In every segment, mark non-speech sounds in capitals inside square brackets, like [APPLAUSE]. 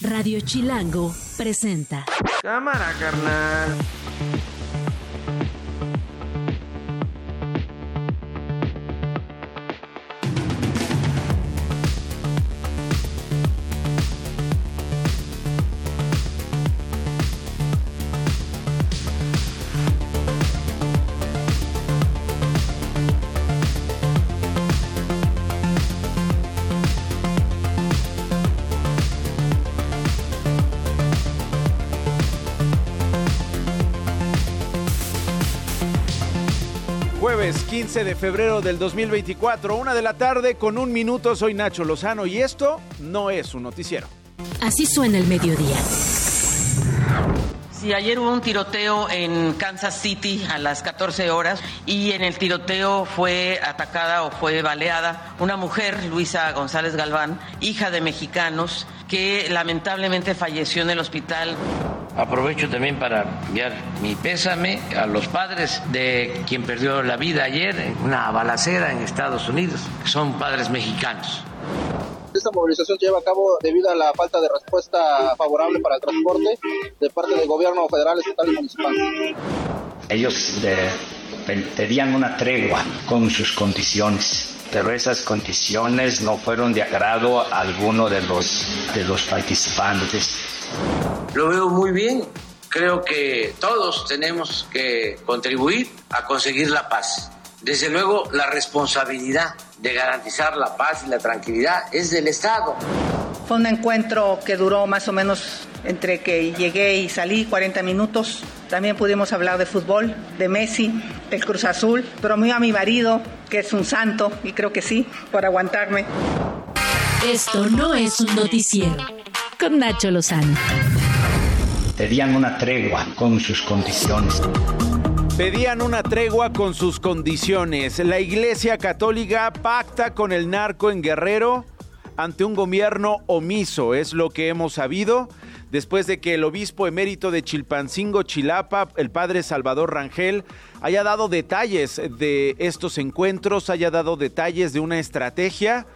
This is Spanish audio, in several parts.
Radio Chilango presenta. Cámara, carnal. 15 de febrero del 2024, una de la tarde con un minuto. Soy Nacho Lozano y esto no es un noticiero. Así suena el mediodía. Sí, ayer hubo un tiroteo en Kansas City a las 14 horas y en el tiroteo fue atacada o fue baleada una mujer, Luisa González Galván, hija de mexicanos, que lamentablemente falleció en el hospital. Aprovecho también para enviar mi pésame a los padres de quien perdió la vida ayer en una balacera en Estados Unidos. Son padres mexicanos. Esta movilización se lleva a cabo debido a la falta de respuesta favorable para el transporte de parte del gobierno federal, estatal y municipal. Ellos pedían una tregua con sus condiciones, pero esas condiciones no fueron de agrado a alguno de los, de los participantes. Lo veo muy bien. Creo que todos tenemos que contribuir a conseguir la paz. Desde luego, la responsabilidad de garantizar la paz y la tranquilidad es del Estado. Fue un encuentro que duró más o menos entre que llegué y salí 40 minutos. También pudimos hablar de fútbol, de Messi, del Cruz Azul, pero muy a mi marido, que es un santo, y creo que sí, por aguantarme. Esto no es un noticiero. Con Nacho Lozano. Pedían una tregua con sus condiciones. Pedían una tregua con sus condiciones. La Iglesia Católica pacta con el narco en Guerrero ante un gobierno omiso, es lo que hemos sabido después de que el obispo emérito de Chilpancingo, Chilapa, el padre Salvador Rangel, haya dado detalles de estos encuentros, haya dado detalles de una estrategia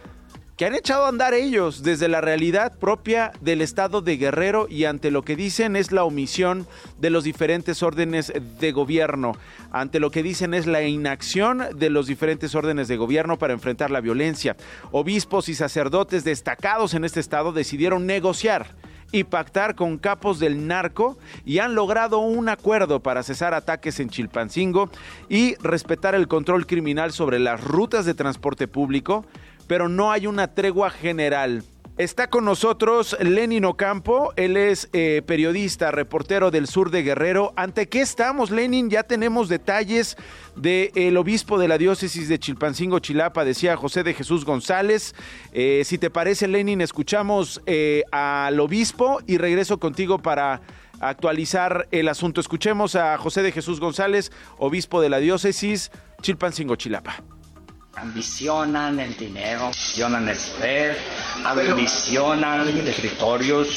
que han echado a andar ellos desde la realidad propia del estado de Guerrero y ante lo que dicen es la omisión de los diferentes órdenes de gobierno, ante lo que dicen es la inacción de los diferentes órdenes de gobierno para enfrentar la violencia. Obispos y sacerdotes destacados en este estado decidieron negociar y pactar con capos del narco y han logrado un acuerdo para cesar ataques en Chilpancingo y respetar el control criminal sobre las rutas de transporte público, pero no hay una tregua general. Está con nosotros Lenin Ocampo, él es eh, periodista, reportero del sur de Guerrero. ¿Ante qué estamos, Lenin? Ya tenemos detalles del obispo de la diócesis de Chilpancingo, Chilapa, decía José de Jesús González. Eh, si te parece, Lenin, escuchamos eh, al obispo y regreso contigo para actualizar el asunto. Escuchemos a José de Jesús González, obispo de la diócesis Chilpancingo, Chilapa ambicionan el dinero, ambicionan el poder, ambicionan territorios,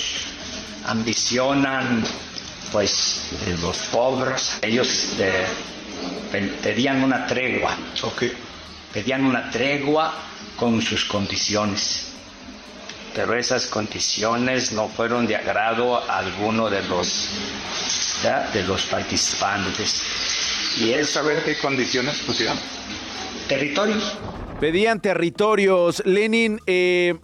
ambicionan pues los pobres. Ellos eh, pedían una tregua, pedían una tregua con sus condiciones, pero esas condiciones no fueron de agrado a alguno de los de los participantes. Y es saber qué condiciones pusieron territorios. Pedían territorios. Lenin, eh,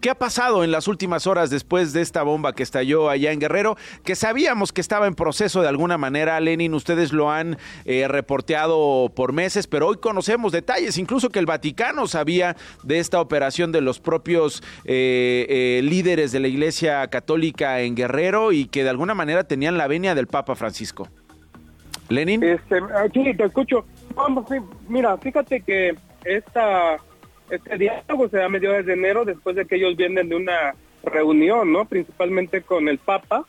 ¿qué ha pasado en las últimas horas después de esta bomba que estalló allá en Guerrero? Que sabíamos que estaba en proceso de alguna manera, Lenin, ustedes lo han eh, reporteado por meses, pero hoy conocemos detalles, incluso que el Vaticano sabía de esta operación de los propios eh, líderes de la Iglesia Católica en Guerrero y que de alguna manera tenían la venia del Papa Francisco. Lenin. Este, aquí te escucho. Vamos, mira, fíjate que esta, este diálogo se da a mediados de enero después de que ellos vienen de una reunión, ¿no? Principalmente con el Papa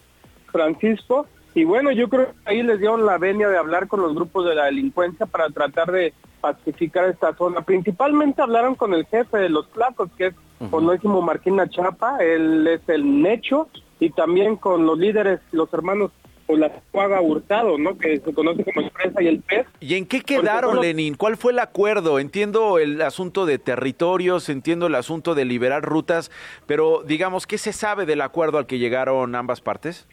Francisco. Y bueno, yo creo que ahí les dieron la venia de hablar con los grupos de la delincuencia para tratar de pacificar esta zona. Principalmente hablaron con el jefe de los placos, que es Onésimo Marquina Chapa, él es el Necho, y también con los líderes, los hermanos o la Cuaga Hurtado, ¿no? Que se conoce como el presa y el pez. ¿Y en qué quedaron, Lenin? ¿Cuál fue el acuerdo? Entiendo el asunto de territorios, entiendo el asunto de liberar rutas, pero digamos, ¿qué se sabe del acuerdo al que llegaron ambas partes?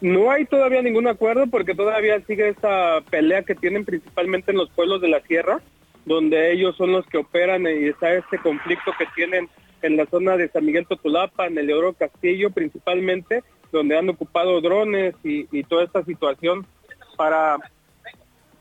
No hay todavía ningún acuerdo porque todavía sigue esta pelea que tienen principalmente en los pueblos de la sierra, donde ellos son los que operan y está este conflicto que tienen en la zona de San Miguel Totulapa, en el Oro Castillo principalmente, donde han ocupado drones y, toda esta situación para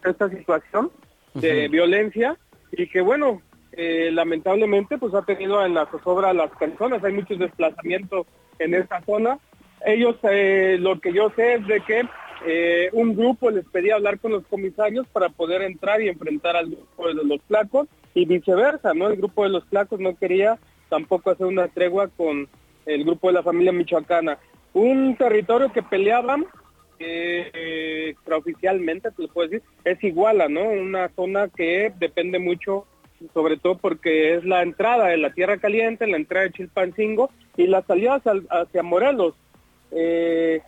esta situación de violencia y que bueno, eh, lamentablemente pues ha tenido en la zozobra a las personas, hay muchos desplazamientos en esta zona. Ellos, eh, lo que yo sé es de que eh, un grupo les pedía hablar con los comisarios para poder entrar y enfrentar al grupo de los flacos y viceversa, ¿no? El grupo de los flacos no quería tampoco hacer una tregua con el grupo de la familia michoacana. Un territorio que peleaban eh, extraoficialmente, se lo puedo decir, es Iguala, ¿no? Una zona que depende mucho, sobre todo porque es la entrada de la Tierra Caliente, la entrada de Chilpancingo y la salida hacia, Morelos. Eh,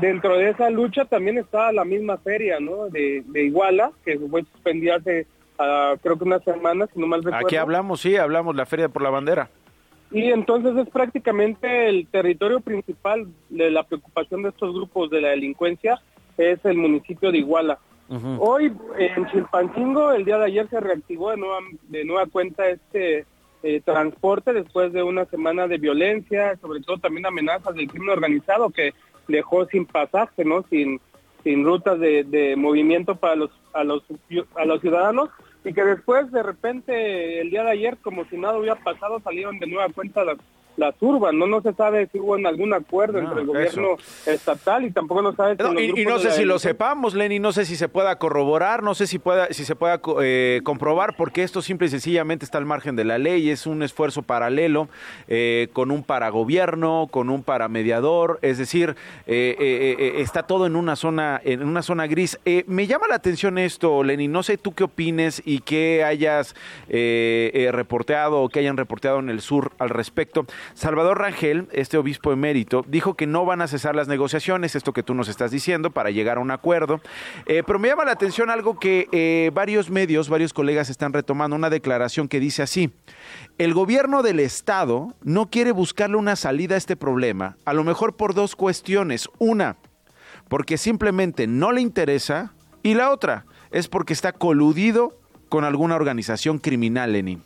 dentro de esa lucha también está la misma feria, ¿no? De, Iguala, que fue suspendida hace ah, creo que unas semanas, si no mal recuerdo. Aquí hablamos, sí, hablamos la feria por la bandera. Y entonces es prácticamente el territorio principal de la preocupación de estos grupos de la delincuencia, es el municipio de Iguala. Hoy en Chilpancingo, el día de ayer se reactivó de nueva, de nueva cuenta este eh, transporte después de una semana de violencia, sobre todo también amenazas del crimen organizado que dejó sin pasaje, ¿no? Sin, sin rutas de, de movimiento para los, a, los, a los ciudadanos y que después de repente el día de ayer como si nada hubiera pasado salieron de nueva cuenta las la turban, ¿no? No se sabe si hubo algún acuerdo entre el gobierno estatal y tampoco no sabe si y, no sé si lo sepamos, Lenny, no sé si se pueda corroborar, no sé si pueda, si se pueda eh, comprobar, porque esto simple y sencillamente está al margen de la ley, es un esfuerzo paralelo eh, con un paragobierno, con un paramediador, es decir, eh, está todo en una zona, en una zona gris. me llama la atención esto, Lenny, no sé tú qué opines y qué hayas reporteado o que hayan reporteado en el sur al respecto. Salvador Rangel, este obispo emérito, dijo que no van a cesar las negociaciones, esto que tú nos estás diciendo, para llegar a un acuerdo. Eh, pero me llama la atención algo que eh, varios medios, varios colegas están retomando, una declaración que dice así, el gobierno del Estado no quiere buscarle una salida a este problema, a lo mejor por dos cuestiones. Una, porque simplemente no le interesa, y la otra es porque está coludido con alguna organización criminal, Lenin.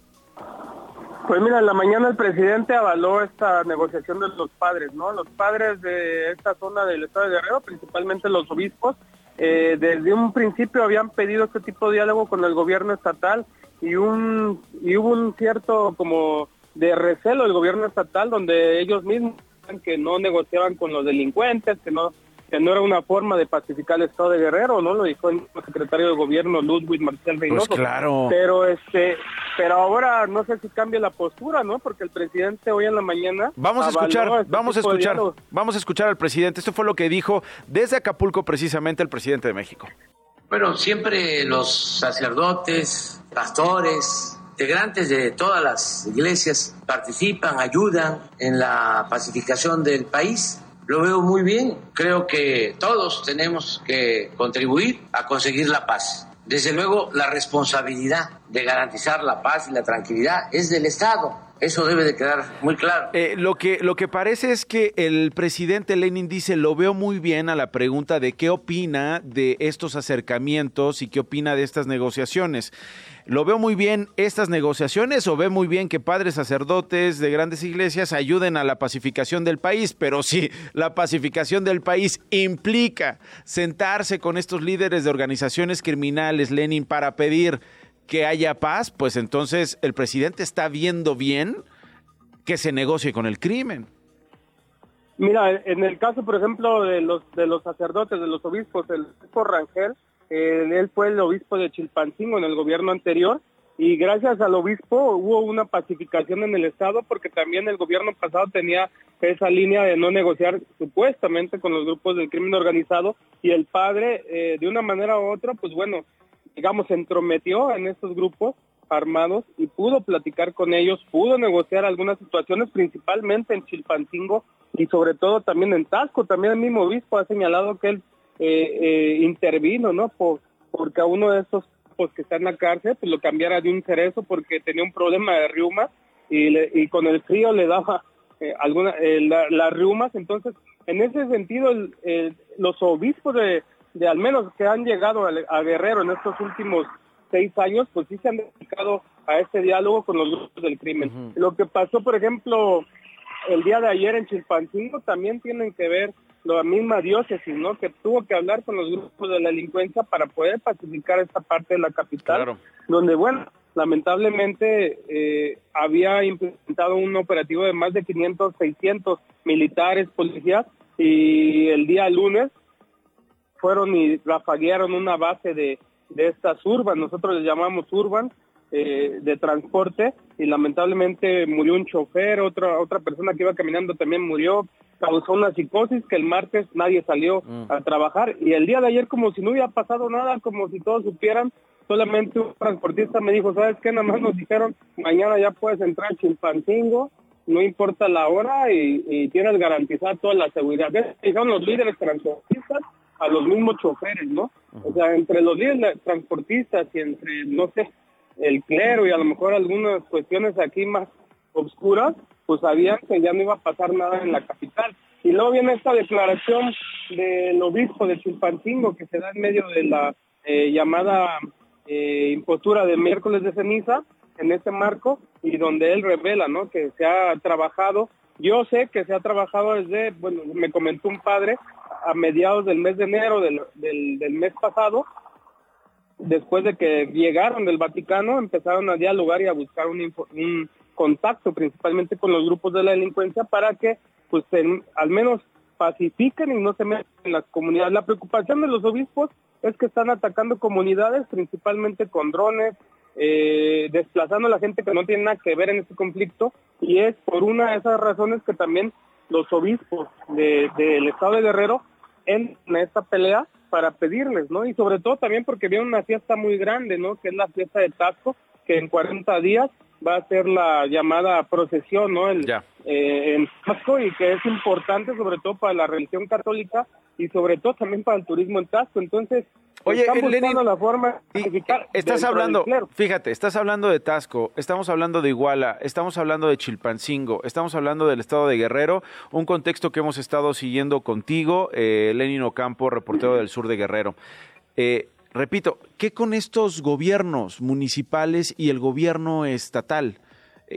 Pues mira, en la mañana el presidente avaló esta negociación de los padres, ¿no? Los padres de esta zona del estado de Guerrero, principalmente los obispos, eh, desde un principio habían pedido este tipo de diálogo con el gobierno estatal y un y hubo un cierto como de recelo del gobierno estatal donde ellos mismos que no negociaban con los delincuentes, que no que no era una forma de pacificar el estado de Guerrero, ¿no? Lo dijo el secretario de gobierno Ludwig Marcel Reynoso. Pues claro. Pero este, pero ahora no sé si cambia la postura, ¿no? Porque el presidente hoy en la mañana Vamos a escuchar, este vamos a escuchar, vamos a escuchar al presidente. Esto fue lo que dijo desde Acapulco precisamente el presidente de México. Bueno, siempre los sacerdotes, pastores, integrantes de todas las iglesias participan, ayudan en la pacificación del país lo veo muy bien. Creo que todos tenemos que contribuir a conseguir la paz. Desde luego, la responsabilidad de garantizar la paz y la tranquilidad es del Estado. Eso debe de quedar muy claro. Eh, lo, que, lo que parece es que el presidente Lenin dice, lo veo muy bien a la pregunta de qué opina de estos acercamientos y qué opina de estas negociaciones. ¿Lo veo muy bien estas negociaciones o ve muy bien que padres sacerdotes de grandes iglesias ayuden a la pacificación del país? Pero si la pacificación del país implica sentarse con estos líderes de organizaciones criminales, Lenin, para pedir que haya paz, pues entonces el presidente está viendo bien que se negocie con el crimen. Mira, en el caso, por ejemplo, de los de los sacerdotes, de los obispos, el obispo Rangel, él fue el obispo de Chilpancingo en el gobierno anterior y gracias al obispo hubo una pacificación en el estado porque también el gobierno pasado tenía esa línea de no negociar supuestamente con los grupos del crimen organizado y el padre eh, de una manera u otra pues bueno digamos se entrometió en estos grupos armados y pudo platicar con ellos, pudo negociar algunas situaciones principalmente en Chilpancingo y sobre todo también en Tasco, también el mismo obispo ha señalado que él eh, eh, intervino, ¿no? Por, porque a uno de estos pues que está en la cárcel, pues lo cambiara de un cerezo porque tenía un problema de riumas y, y con el frío le daba eh, alguna eh, las riumas. Entonces, en ese sentido, los obispos de, de, al menos que han llegado a, Guerrero en estos últimos seis años, pues sí se han dedicado a este diálogo con los grupos del crimen. Lo que pasó, por ejemplo, el día de ayer en Chilpancingo también tienen que ver la misma diócesis, ¿no? Que tuvo que hablar con los grupos de la delincuencia para poder pacificar esta parte de la capital, donde, bueno, lamentablemente eh, había implementado un operativo de más de 500, 600 militares, policías, y el día lunes fueron y rafaguearon una base de, de estas urban, nosotros les llamamos urban, eh, de transporte y lamentablemente murió un chofer, otra otra persona que iba caminando también murió, causó una psicosis que el martes nadie salió mm. a trabajar y el día de ayer como si no hubiera pasado nada, como si todos supieran, solamente un transportista me dijo, ¿sabes qué? Nada más nos dijeron, mañana ya puedes entrar a Chilpancingo, no importa la hora y, tienes garantizada toda la seguridad. Dijeron los líderes transportistas a los mismos choferes, ¿no? O sea, entre los líderes transportistas y entre, no sé, el clero y a lo mejor algunas cuestiones aquí más oscuras, pues sabían que ya no iba a pasar nada en la capital. Y luego viene esta declaración del obispo de Chilpancingo que se da en medio de la eh, llamada eh, impostura de miércoles de ceniza en este marco y donde él revela, ¿no? Que se ha trabajado, yo sé que se ha trabajado desde, bueno, me comentó un padre a mediados del mes de enero del, del, mes pasado después de que llegaron del Vaticano, empezaron a dialogar y a buscar un, un contacto principalmente con los grupos de la delincuencia para que pues al menos pacifiquen y no se metan en las comunidades. La preocupación de los obispos es que están atacando comunidades principalmente con drones, eh, desplazando a la gente que no tiene nada que ver en este conflicto y es por una de esas razones que también los obispos del estado de Guerrero en esta pelea para pedirles, ¿no? Y sobre todo también porque viene una fiesta muy grande, ¿no? Que es la fiesta de Tasco, que en 40 días va a ser la llamada procesión, ¿no? El, eh, en Tasco y que es importante sobre todo para la religión católica y sobre todo también para el turismo en Tasco. Entonces, Oye, la forma estás hablando, fíjate, estás hablando de Tasco, estamos hablando de Iguala, estamos hablando de Chilpancingo, estamos hablando del estado de Guerrero, un contexto que hemos estado siguiendo contigo, eh, Lenin Ocampo, reportero del sur de Guerrero. Eh, repito, ¿qué con estos gobiernos municipales y el gobierno estatal?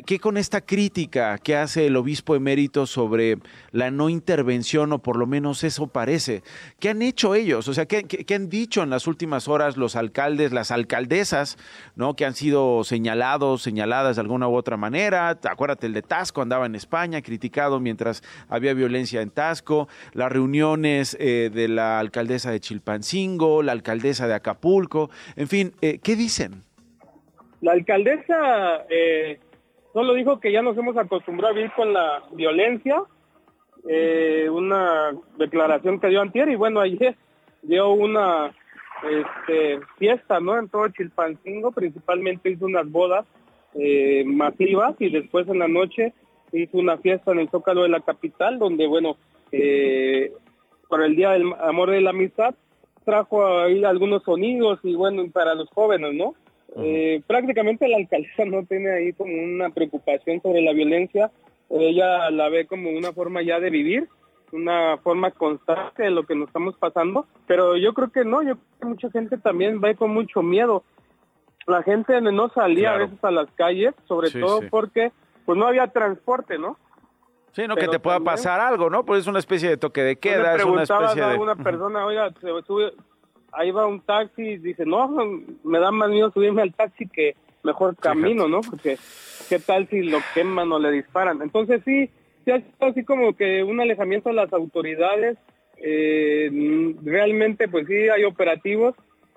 ¿Qué con esta crítica que hace el obispo emérito sobre la no intervención, o por lo menos eso parece? ¿Qué han hecho ellos? O sea, ¿qué, han dicho en las últimas horas los alcaldes, las alcaldesas, ¿no? que han sido señalados, señaladas de alguna u otra manera? Acuérdate, el de Tasco andaba en España, criticado mientras había violencia en Tasco, las reuniones eh, de la alcaldesa de Chilpancingo, la alcaldesa de Acapulco, en fin, eh, ¿qué dicen? La alcaldesa... Eh Solo dijo que ya nos hemos acostumbrado a vivir con la violencia, eh, una declaración que dio antier y bueno, ayer dio una este, fiesta, ¿no? En todo Chilpancingo, principalmente hizo unas bodas eh, masivas y después en la noche hizo una fiesta en el Zócalo de la capital, donde, bueno, eh, por el Día del Amor de la Amistad, trajo ahí algunos sonidos y bueno, para los jóvenes, ¿no? Eh, prácticamente la alcaldesa [LAUGHS] no tiene ahí como una preocupación sobre la violencia, ella la ve como una forma ya de vivir, una forma constante de lo que nos estamos pasando, pero yo creo que no, yo creo que mucha gente también va con mucho miedo. La gente no salía a veces a las calles, sobre todo porque pues no había transporte, ¿no? Sí, no que te pueda pasar algo, ¿no? Pues es una especie de toque de queda, es una especie de... persona, oiga, se sube, ahí va un taxi y dice, no, me da más miedo subirme al taxi que mejor camino, ¿no? Porque qué tal si lo queman o le disparan. Entonces sí, sí ha así como que un alejamiento de las autoridades. Eh, realmente pues sí hay operativos.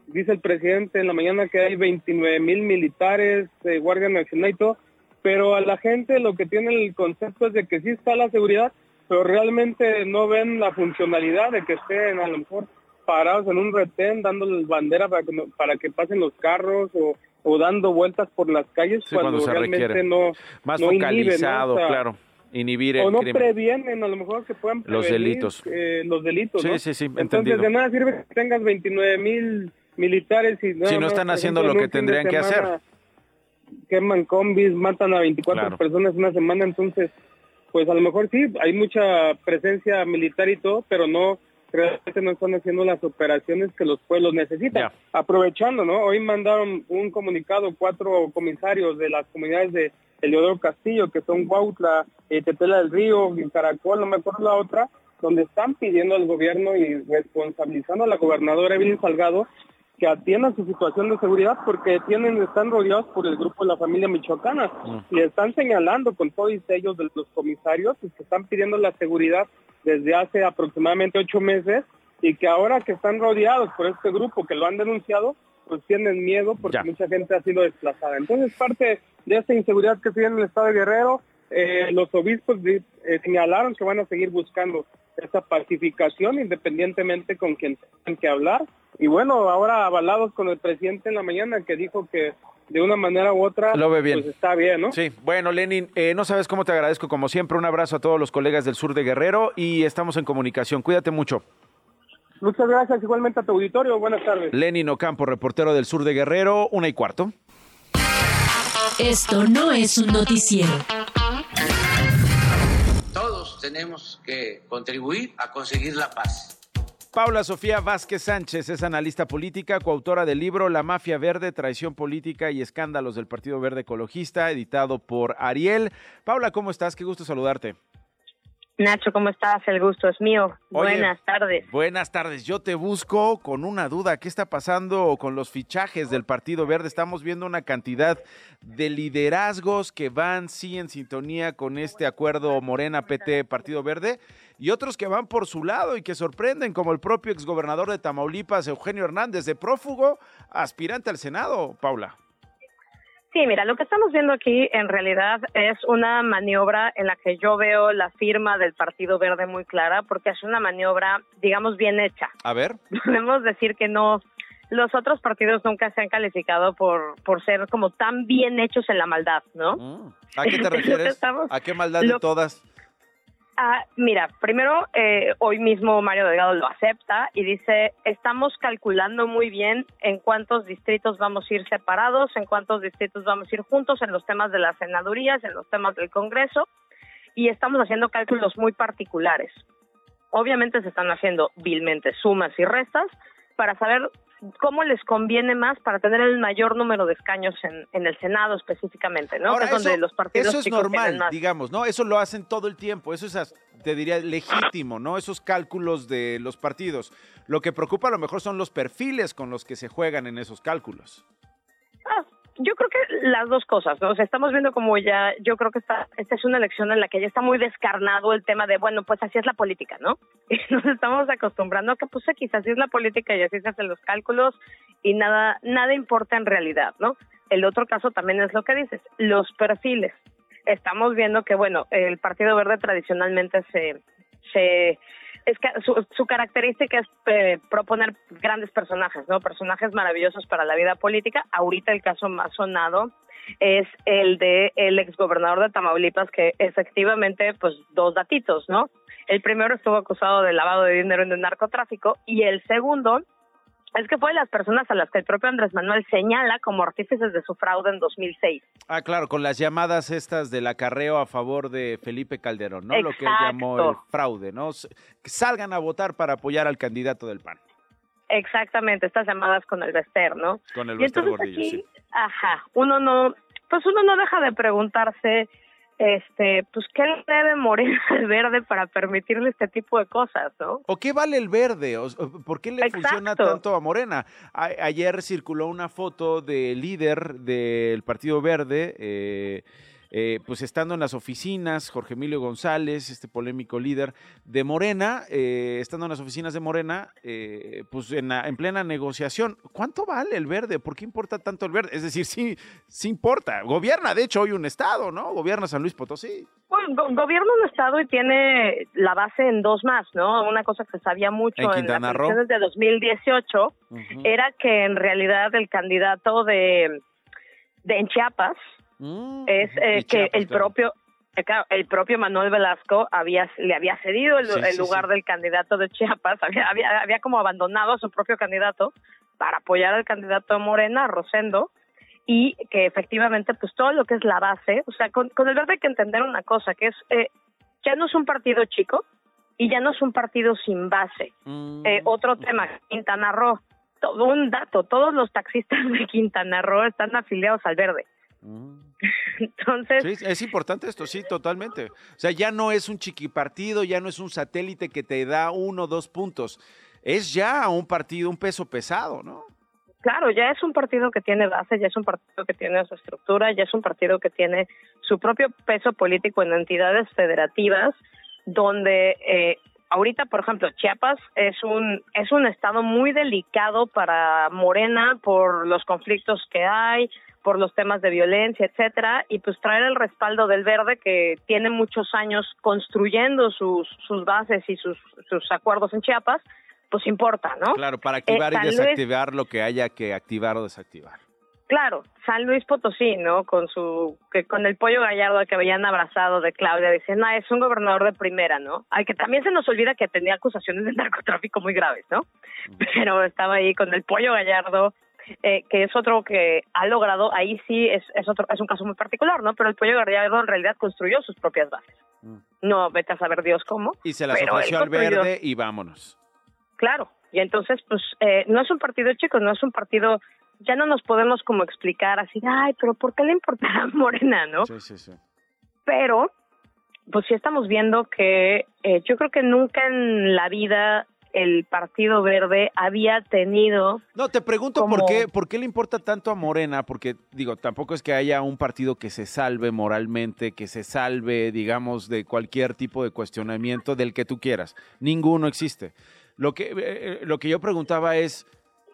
Dice el presidente en la mañana que hay 29 mil militares, de Guardia Nacional y todo, pero a la gente lo que tiene el concepto es de que sí está la seguridad, pero realmente no ven la funcionalidad de que estén a lo mejor parados en un retén dándoles bandera para que, para que pasen los carros o, o dando vueltas por las calles cuando, realmente no más focalizado, claro. Inhibir el o no previenen a lo mejor que puedan los delitos. eh, los delitos sí sí sí entonces de nada sirve que tengas 29 mil militares y si no están haciendo lo que tendrían que hacer. Queman combis, matan a 24 personas una semana, entonces, pues a lo mejor sí, hay mucha presencia militar y todo, pero no realmente no están haciendo las operaciones que los pueblos necesitan. Aprovechando, ¿no? Hoy mandaron un comunicado cuatro comisarios de las comunidades de Eleodoro Castillo, que son Huautla, eh, Tetela del Río, Caracol, no me acuerdo la otra, donde están pidiendo al gobierno y responsabilizando a la gobernadora Evelyn Salgado que atiendan su situación de seguridad porque tienen están rodeados por el grupo de la familia michoacana y están señalando con todos ellos de los comisarios que están pidiendo la seguridad desde hace aproximadamente ocho meses y que ahora que están rodeados por este grupo que lo han denunciado, pues tienen miedo porque mucha gente ha sido desplazada. Entonces, parte de esta inseguridad que tiene en el estado de Guerrero, eh, los obispos eh, señalaron que van a seguir buscando esa pacificación independientemente con quien tengan que hablar. Y bueno, ahora avalados con el presidente en la mañana que dijo que de una manera u otra, Lo ve bien. pues está bien, ¿no? Sí, bueno, Lenin, eh, no sabes cómo te agradezco, como siempre, un abrazo a todos los colegas del sur de Guerrero y estamos en comunicación. Cuídate mucho. Muchas gracias, igualmente a tu auditorio. Buenas tardes. Lenin Ocampo, reportero del sur de Guerrero, una y cuarto. Esto no es un noticiero. Todos tenemos que contribuir a conseguir la paz. Paula Sofía Vázquez Sánchez es analista política, coautora del libro La Mafia Verde, Traición Política y Escándalos del Partido Verde Ecologista, editado por Ariel. Paula, ¿cómo estás? Qué gusto saludarte. Nacho, ¿cómo estás? El gusto es mío. buenas tardes. Buenas tardes. Yo te busco con una duda. ¿Qué está pasando con los fichajes del Partido Verde? Estamos viendo una cantidad de liderazgos que van sí en sintonía con este acuerdo Morena PT Partido Verde y otros que van por su lado y que sorprenden, como el propio exgobernador de Tamaulipas, Eugenio Hernández, de prófugo, aspirante al Senado, Paula. Sí, mira, lo que estamos viendo aquí en realidad es una maniobra en la que yo veo la firma del Partido Verde muy clara, porque es una maniobra, digamos, bien hecha. A ver. [LAUGHS] Podemos decir que no, los otros partidos nunca se han calificado por, por ser como tan bien hechos en la maldad, ¿no? Mm. ¿A qué te [LAUGHS] refieres? ¿A qué maldad de todas? Ah, mira, primero, eh, hoy mismo Mario Delgado lo acepta y dice, estamos calculando muy bien en cuántos distritos vamos a ir separados, en cuántos distritos vamos a ir juntos, en los temas de las senadurías, en los temas del Congreso, y estamos haciendo cálculos muy particulares. Obviamente se están haciendo vilmente sumas y restas para saber cómo les conviene más para tener el mayor número de escaños en, en el Senado específicamente, ¿no? Ahora, que es donde los partidos eso es normal, más. digamos, ¿no? Eso lo hacen todo el tiempo, eso es, te diría, legítimo, ¿no? Esos cálculos de los partidos. Lo que preocupa a lo mejor son los perfiles con los que se juegan en esos cálculos. Ah, yo creo que las dos cosas, ¿no? O sea, estamos viendo como ya, yo creo que esta, esta es una elección en la que ya está muy descarnado el tema de, bueno, pues así es la política, ¿no? [LAUGHS] Y nos estamos acostumbrando a que pues X, así es la política y así se hacen los cálculos y nada, nada importa en realidad, ¿no? El otro caso también es lo que dices, los perfiles. Estamos viendo que, bueno, el Partido Verde tradicionalmente se, se es que su, su característica es eh, proponer grandes personajes, ¿no? Personajes maravillosos para la vida política. Ahorita el caso más sonado es el de el exgobernador de Tamaulipas, que efectivamente, pues, dos datitos, ¿no? El primero estuvo acusado de lavado de dinero en el narcotráfico y el segundo es que fue de las personas a las que el propio Andrés Manuel señala como artífices de su fraude en 2006. Ah, claro, con las llamadas estas del acarreo a favor de Felipe Calderón, ¿no? Lo que él llamó el Exacto. fraude, ¿no? Salgan a votar para apoyar al candidato del PAN. Exactamente, estas llamadas con el Bester, ¿no? Con el entonces Gordillo, sí. ajá, uno no, pues uno no deja de preguntarse, este, pues qué le debe morir [LAUGHS] al verde para permitirle este tipo de cosas, ¿no? ¿O qué vale el verde? O ¿Por qué le funciona tanto a Morena? A- ayer circuló una foto del líder del Partido Verde, eh, eh, pues estando en las oficinas, Jorge Emilio González, este polémico líder de Morena, eh, estando en las oficinas de Morena, eh, pues en, la- en plena negociación. ¿Cuánto vale el verde? ¿Por qué importa tanto el verde? Es decir, sí, sí importa. Gobierna, de hecho, hoy un estado, ¿no? Gobierna San Luis Potosí. Bueno, go- gobierna un estado y tiene la base en dos más, ¿no? Una cosa que se sabía mucho En en, Quintana las elecciones de 2018 era que en realidad el candidato de, de en Chiapas es eh, que Chiapas, el claro. propio eh, claro, el propio Manuel Velasco había le había cedido el, Sí, el sí, lugar sí. del candidato de Chiapas, [LAUGHS] había, había había como abandonado a su propio candidato para apoyar al candidato de Morena, Rosendo, y que efectivamente pues todo lo que es la base, o sea, con, el verde hay que entender una cosa, que es, eh, ya no es un partido chico y ya no es un partido sin base. Mm. Eh, otro tema, Quintana Roo, todo un dato, todos los taxistas de Quintana Roo están afiliados al verde. Mm. [LAUGHS] Entonces. Sí, es importante esto, sí, totalmente. O sea, ya no es un chiquipartido, ya no es un satélite que te da uno o dos puntos. Es ya un partido, un peso pesado, ¿no? Claro, ya es un partido que tiene base, ya es un partido que tiene su estructura, ya es un partido que tiene su propio peso político en entidades federativas, donde eh, ahorita, por ejemplo, Chiapas es un es un estado muy delicado para Morena por los conflictos que hay, por los temas de violencia, etcétera, y pues traer el respaldo del Verde que tiene muchos años construyendo sus sus bases y sus sus acuerdos en Chiapas, pues importa, ¿no? Claro, para activar y eh, desactivar lo que haya que activar o desactivar. Claro, San Luis Potosí, ¿no? Con su, que con el pollo gallardo que habían abrazado de Claudia, dicen, ah, es un gobernador de primera, ¿no? Ay, que también se nos olvida que tenía acusaciones de [LAUGHS] narcotráfico muy graves, ¿no? Pero estaba ahí con el pollo gallardo, eh, que es otro que ha logrado, ahí sí es, es otro, es un caso muy particular, ¿no? Pero el pollo gallardo en realidad construyó sus propias bases. Mm. No, vete a saber Dios cómo. Y se las ofreció al verde y vámonos. Claro, y entonces, pues, eh, no es un partido chico, no es un partido ya no nos podemos como explicar así, ay, pero ¿por qué le importará Morena, no? Sí, sí, sí. Pero, pues sí estamos viendo que eh, yo creo que nunca en la vida el Partido Verde había tenido. No, te pregunto por qué, por qué le importa tanto a Morena, porque digo, tampoco es que haya un partido que se salve moralmente, que se salve, digamos, de cualquier tipo de cuestionamiento del que tú quieras. Ninguno existe. Lo que, eh, eh, lo que yo preguntaba es,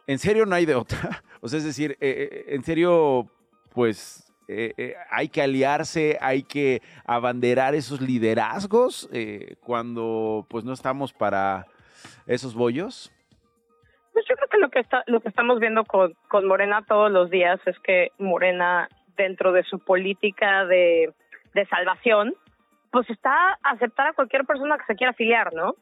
¿En serio no hay de otra? [LAUGHS] O sea, es decir, eh, en serio, pues eh, hay que aliarse, hay que abanderar esos liderazgos cuando pues no estamos para esos bollos. Pues yo creo que lo que está, lo que estamos viendo con, con Morena todos los días es que Morena dentro de su política de, de salvación, pues está a aceptar a cualquier persona que se quiera afiliar, ¿no?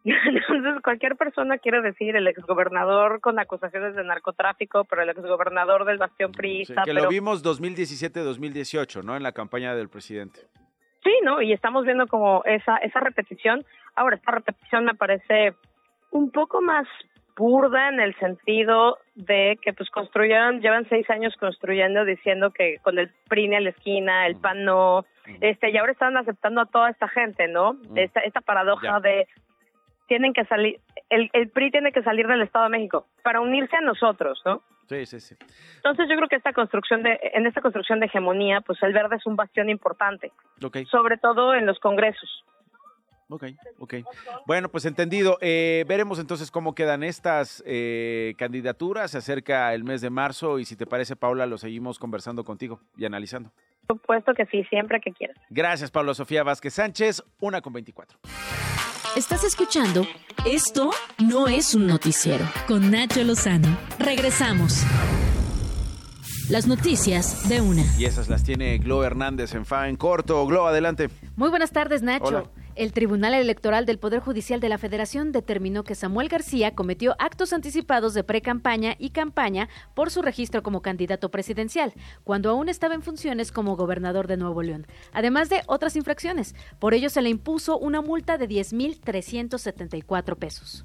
[LAUGHS] Entonces, cualquier persona quiere decir el exgobernador con acusaciones de narcotráfico, pero el exgobernador del Bastión Priista. que lo vimos 2017-2018, ¿no? En la campaña del presidente. Sí, ¿no? Y estamos viendo como esa, esa repetición. Ahora, esta repetición me parece un poco más burda en el sentido de que pues construyeron, llevan seis años construyendo diciendo que con el PRI a la esquina, el PAN no, este, y ahora están aceptando a toda esta gente, ¿no? Esta, esta paradoja de tienen que salir, el, el PRI tiene que salir del Estado de México para unirse a nosotros, ¿no? Sí, sí, sí. Entonces yo creo que esta construcción de, en esta construcción de hegemonía, pues el verde es un bastión importante, okay. sobre todo en los congresos. Ok, ok. Bueno, pues entendido. Eh, veremos entonces cómo quedan estas eh, candidaturas. Se acerca el mes de marzo y si te parece, Paula, lo seguimos conversando contigo y analizando. Por supuesto que sí, siempre que quieras. Gracias, Paula Sofía Vázquez Sánchez, una con 24. Estás escuchando Esto no es un noticiero con Nacho Lozano. Regresamos. Las noticias de una. Y esas las tiene Glo Hernández en Fa en corto. Glo, adelante. Muy buenas tardes, Nacho. El Tribunal Electoral del Poder Judicial de la Federación determinó que Samuel García cometió actos anticipados de pre-campaña y campaña por su registro como candidato presidencial, cuando aún estaba en funciones como gobernador de Nuevo León, además de otras infracciones. Por ello se le impuso una multa de 10.374 pesos.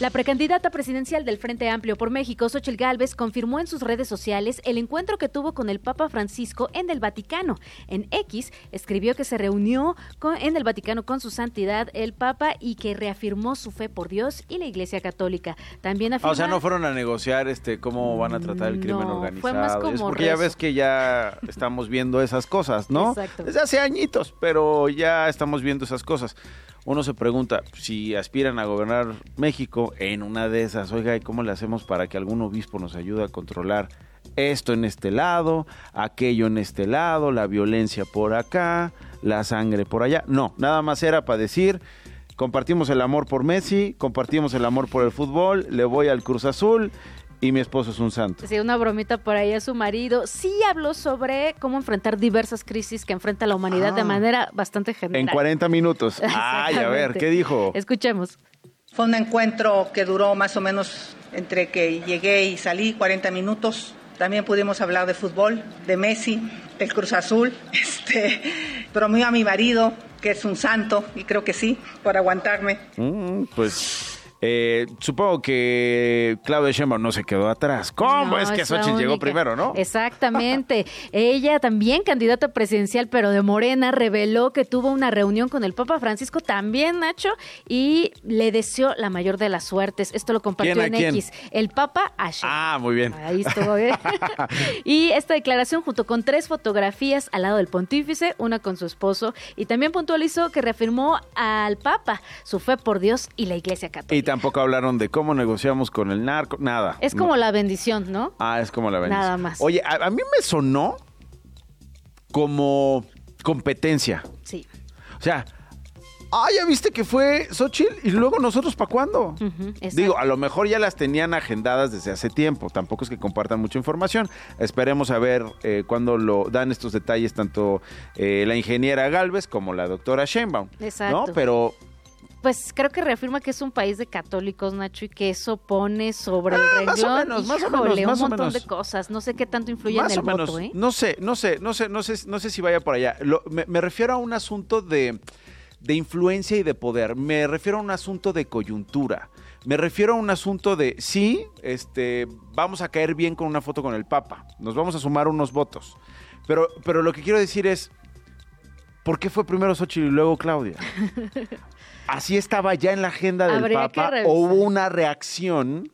La precandidata presidencial del Frente Amplio por México, Xochitl Gálvez, confirmó en sus redes sociales el encuentro que tuvo con el Papa Francisco en el Vaticano. En X escribió que se reunió en el Vaticano con su santidad el Papa y que reafirmó su fe por Dios y la Iglesia Católica. También afirmó. o sea, no fueron a negociar este cómo van a tratar el crimen organizado. Fue más como es porque ya ves que ya estamos viendo esas cosas, ¿no? Exacto. Desde hace añitos, pero ya estamos viendo esas cosas uno se pregunta si aspiran a gobernar México en una de esas, oiga, ¿y cómo le hacemos para que algún obispo nos ayude a controlar esto en este lado, aquello en este lado, la violencia por acá, la sangre por allá? No, nada más era para decir, compartimos el amor por Messi, compartimos el amor por el fútbol, le voy al Cruz Azul y mi esposo es un santo. Sí, una bromita por ahí a su marido. Sí habló sobre cómo enfrentar diversas crisis que enfrenta la humanidad de ah. manera bastante general. En 40 minutos. [LAUGHS] Ay, a ver, ¿qué dijo? Escuchemos. Fue un encuentro que duró más o menos entre que llegué y salí 40 minutos. También pudimos hablar de fútbol, de Messi, del Cruz Azul. [LAUGHS] Este, bromeo a mi marido, que es un santo, y creo que sí, por aguantarme. Mm, pues eh, supongo que Claudia Sheinbaum no se quedó atrás. ¿Cómo es que Xochitl llegó primero, no? Exactamente. [LAUGHS] Ella también candidata presidencial, pero de Morena, reveló que tuvo una reunión con el Papa Francisco, también Nacho, y le deseó la mayor de las suertes. Esto lo compartió en X. El Papa a Ah, muy bien. Ahí estuvo bien. [LAUGHS] [LAUGHS] y esta declaración junto con tres fotografías al lado del pontífice, una con su esposo, y también puntualizó que reafirmó al Papa su fe por Dios y la Iglesia Católica tampoco hablaron de cómo negociamos con el narco, nada. Es como la bendición, ¿no? Ah, es como la bendición. Nada más. Oye, a, mí me sonó como competencia. Sí. O sea, ah, ya viste que fue Xochitl y luego nosotros para cuándo. Digo, a lo mejor ya las tenían agendadas desde hace tiempo. Tampoco es que compartan mucha información. Esperemos a ver eh, cuándo lo dan estos detalles tanto eh, la ingeniera Galvez como la doctora Sheinbaum. Exacto. ¿no? Pero pues creo que reafirma que es un país de católicos, Nacho, y que eso pone sobre el renglón más o menos, más o menos, un montón de cosas. No sé qué tanto influye en el voto, ¿eh? No sé, no sé, no sé, no sé, no sé si vaya por allá. me, refiero a un asunto de, de influencia y de poder. Me refiero a un asunto de coyuntura. Me refiero a un asunto de sí, este, vamos a caer bien con una foto con el Papa. Nos vamos a sumar unos votos. Pero, pero lo que quiero decir es, ¿por qué fue primero Xochitl y luego Claudia? [LAUGHS] así estaba ya en la agenda del Papa o hubo una reacción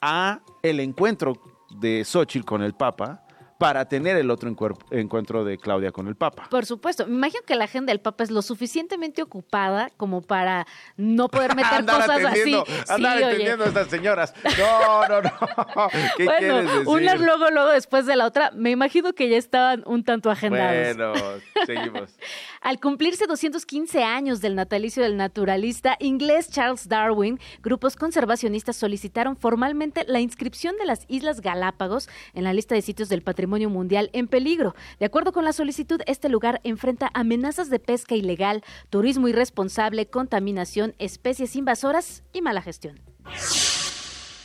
a el encuentro de Xochitl con el Papa para tener el otro encuentro de Claudia con el Papa. Por supuesto. Me imagino que la agenda del Papa es lo suficientemente ocupada como para no poder [LAUGHS] meter cosas así. Andar entendiendo a estas señoras. No, no, no. [LAUGHS] ¿Qué bueno, decir? Una luego, luego después de la otra. Me imagino que ya estaban un tanto agendados. Bueno, seguimos. [LAUGHS] Al cumplirse 215 años del natalicio del naturalista inglés Charles Darwin, grupos conservacionistas solicitaron formalmente la inscripción de las Islas Galápagos en la lista de sitios del mundial en peligro. De acuerdo con la solicitud, este lugar enfrenta amenazas de pesca ilegal, turismo irresponsable, contaminación, especies invasoras y mala gestión.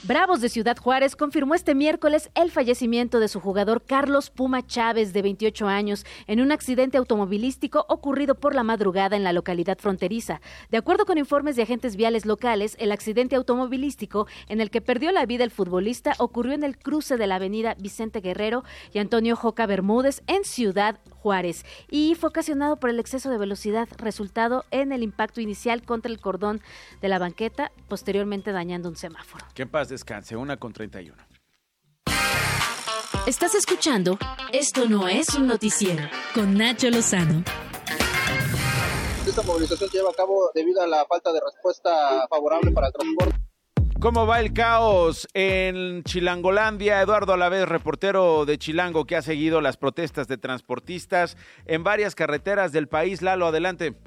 Bravos de Ciudad Juárez confirmó este miércoles el fallecimiento de su jugador Carlos Puma Chávez, de 28 años, en un accidente automovilístico ocurrido por la madrugada en la localidad fronteriza. De acuerdo con informes de agentes viales locales, el accidente automovilístico en el que perdió la vida el futbolista ocurrió en el cruce de la avenida Vicente Guerrero y Antonio Joca Bermúdez en Ciudad Juárez y fue ocasionado por el exceso de velocidad, resultado en el impacto inicial contra el cordón de la banqueta, posteriormente dañando un semáforo. Que en paz descanse, una con 31. Estás escuchando Esto no es un noticiero con Nacho Lozano. Esta movilización se lleva a cabo debido a la falta de respuesta favorable para el transporte. ¿Cómo va el caos en Chilangolandia? Eduardo Alavés, reportero de Chilango, que ha seguido las protestas de transportistas en varias carreteras del país. Lalo, adelante.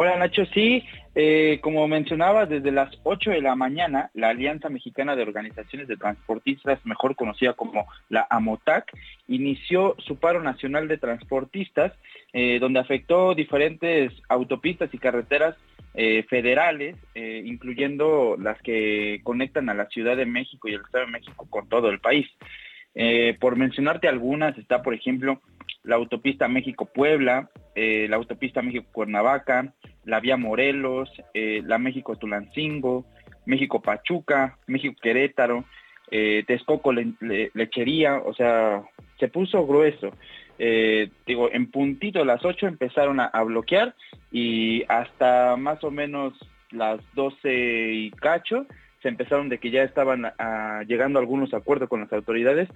Hola Nacho, sí, eh, como mencionaba, desde las 8 de la mañana, la Alianza Mexicana de Organizaciones de Transportistas, mejor conocida como la AMOTAC, inició su paro nacional de transportistas, eh, donde afectó diferentes autopistas y carreteras eh, federales, incluyendo las que conectan a la Ciudad de México y el Estado de México con todo el país. Por mencionarte algunas, está por ejemplo la autopista México-Puebla, la autopista México-Cuernavaca, la vía Morelos, la México-Tulancingo, México-Pachuca, México-Querétaro, Texcoco-Lechería, o sea, se puso grueso. Eh, digo, en puntito las 8 empezaron a, bloquear y hasta más o menos las 12 y cacho se empezaron de que ya estaban llegando a algunos acuerdos con las autoridades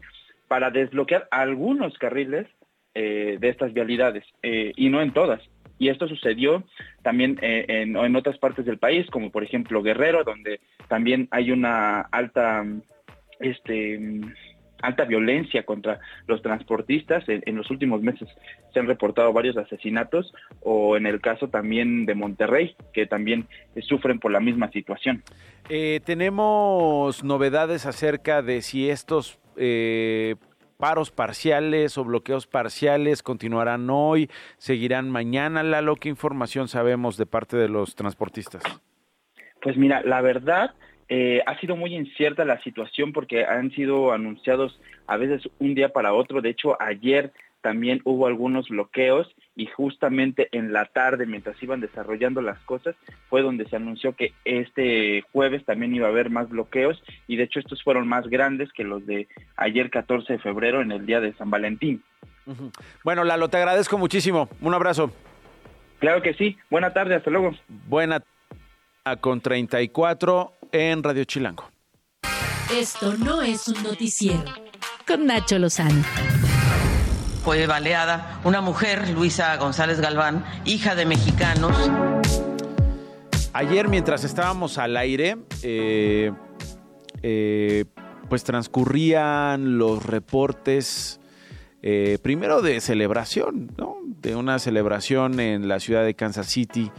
para desbloquear algunos carriles eh, de estas vialidades eh, y no en todas. Y esto sucedió también eh, en, en otras partes del país, como por ejemplo Guerrero, donde también hay una alta este alta violencia contra los transportistas. En, los últimos meses se han reportado varios asesinatos o en el caso también de Monterrey, que también sufren por la misma situación. Eh, tenemos novedades acerca de si estos paros parciales o bloqueos parciales continuarán hoy, seguirán mañana. Lalo, ¿qué información sabemos de parte de los transportistas? Pues mira, la verdad eh, ha sido muy incierta la situación porque han sido anunciados a veces un día para otro. De hecho, ayer también hubo algunos bloqueos y justamente en la tarde, mientras iban desarrollando las cosas, fue donde se anunció que este jueves también iba a haber más bloqueos y de hecho estos fueron más grandes que los de ayer 14 de febrero en el día de San Valentín. Bueno, Lalo, te agradezco muchísimo. Un abrazo. Claro que sí. Buena tarde, hasta luego. Buena con 34 en Radio Chilango. Esto no es un noticiero. Con Nacho Lozano. Fue baleada una mujer, Luisa González Galván, hija de mexicanos. Ayer, mientras estábamos al aire, eh, eh, pues transcurrían los reportes eh, primero de celebración, ¿no? De una celebración en la ciudad de Kansas City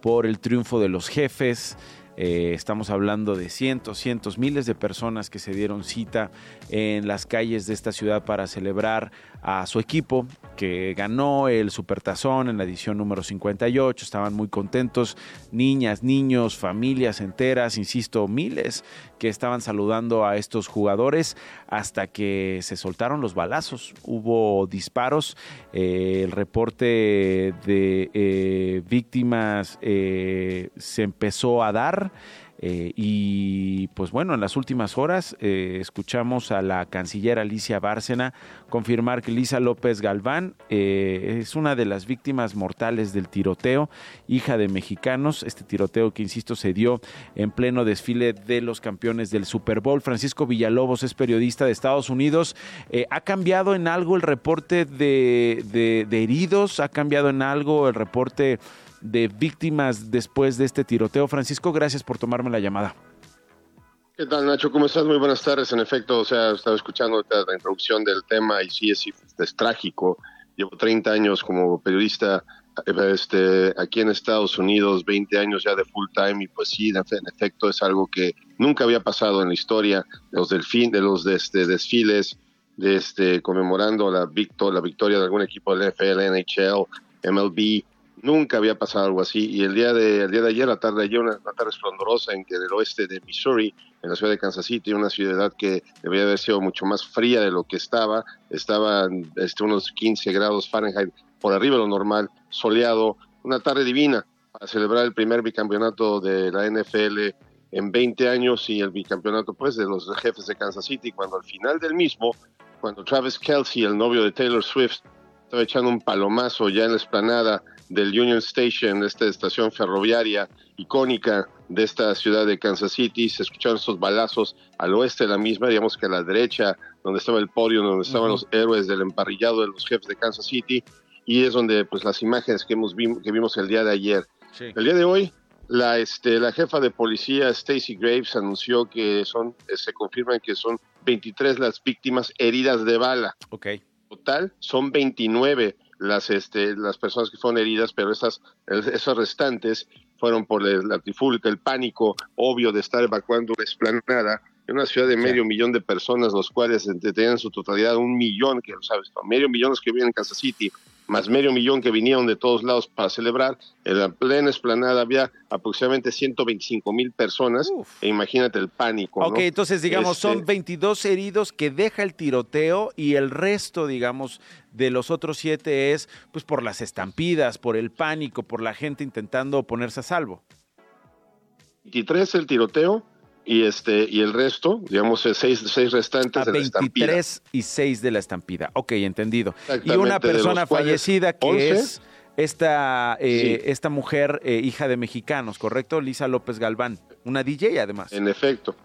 por el triunfo de los jefes. Eh, estamos hablando de cientos, cientos, miles de personas que se dieron cita en las calles de esta ciudad para celebrar a su equipo que ganó el Supertazón en la edición número 58. Estaban muy contentos, niñas, niños, familias enteras, insisto, miles que estaban saludando a estos jugadores hasta que se soltaron los balazos. Hubo disparos, eh, el reporte de eh, víctimas se empezó a dar. Eh, y pues bueno, en las últimas horas eh, escuchamos a la canciller Alicia Bárcena confirmar que Lisa López Galván eh, es una de las víctimas mortales del tiroteo, hija de mexicanos. Este tiroteo que, insisto, se dio en pleno desfile de los campeones del Super Bowl. Francisco Villalobos es periodista de Estados Unidos. ¿Ha cambiado en algo el reporte de, de heridos? ¿Ha cambiado en algo el reporte de víctimas después de este tiroteo. Francisco, gracias por tomarme la llamada. ¿Qué tal, Nacho? ¿Cómo estás? Muy buenas tardes. En efecto, o sea, estaba escuchando la introducción del tema y sí, es, trágico. Llevo 30 años como periodista este, aquí en Estados Unidos, 20 años ya de full time y pues sí, en efecto es algo que nunca había pasado en la historia los delfín, de los de este, desfiles, de este, conmemorando la, la victoria de algún equipo del NFL, NHL, MLB, Nunca había pasado algo así. Y el día de, el día de ayer, la tarde de ayer, una, tarde esplendorosa en que del oeste de Missouri, en la ciudad de Kansas City, una ciudad que debería haber sido mucho más fría de lo que estaba, estaba este, unos 15 grados Fahrenheit por arriba de lo normal, soleado, una tarde divina para celebrar el primer bicampeonato de la NFL en 20 años y el bicampeonato pues de los jefes de Kansas City, cuando al final del mismo, cuando Travis Kelsey, el novio de Taylor Swift, estaba echando un palomazo ya en la esplanada del Union Station, esta estación ferroviaria icónica de esta ciudad de Kansas City. Se escucharon esos balazos al oeste de la misma, digamos que a la derecha, donde estaba el podio, donde estaban los héroes del emparrillado de los jefes de Kansas City. Y es donde pues las imágenes que, hemos que vimos el día de ayer. El día de hoy, la, este, la jefa de policía, Stacy Graves, anunció que son, se confirman que son 23 las víctimas heridas de bala. Ok. Total, son 29 las, este, las personas que fueron heridas, pero esas, esos restantes fueron por la trifulca, el pánico obvio de estar evacuando una esplanada en una ciudad de medio millón de personas, los cuales tenían en su totalidad un millón, que lo sabes, medio millón los que viven en Kansas City, más medio millón que vinieron de todos lados para celebrar. En la plena esplanada había aproximadamente 125 mil personas. E imagínate el pánico. Ok, entonces digamos, son 22 este heridos que deja el tiroteo y el resto, digamos, de los otros siete es pues por las estampidas, por el pánico, por la gente intentando ponerse a salvo. 23 el tiroteo, y este y el resto, digamos, seis, seis restantes de 23 y 6 de la estampida. Ok, entendido. Y una persona fallecida que es esta, eh, esta mujer, eh, hija de mexicanos, ¿correcto? Lisa López Galván, una DJ además. En efecto,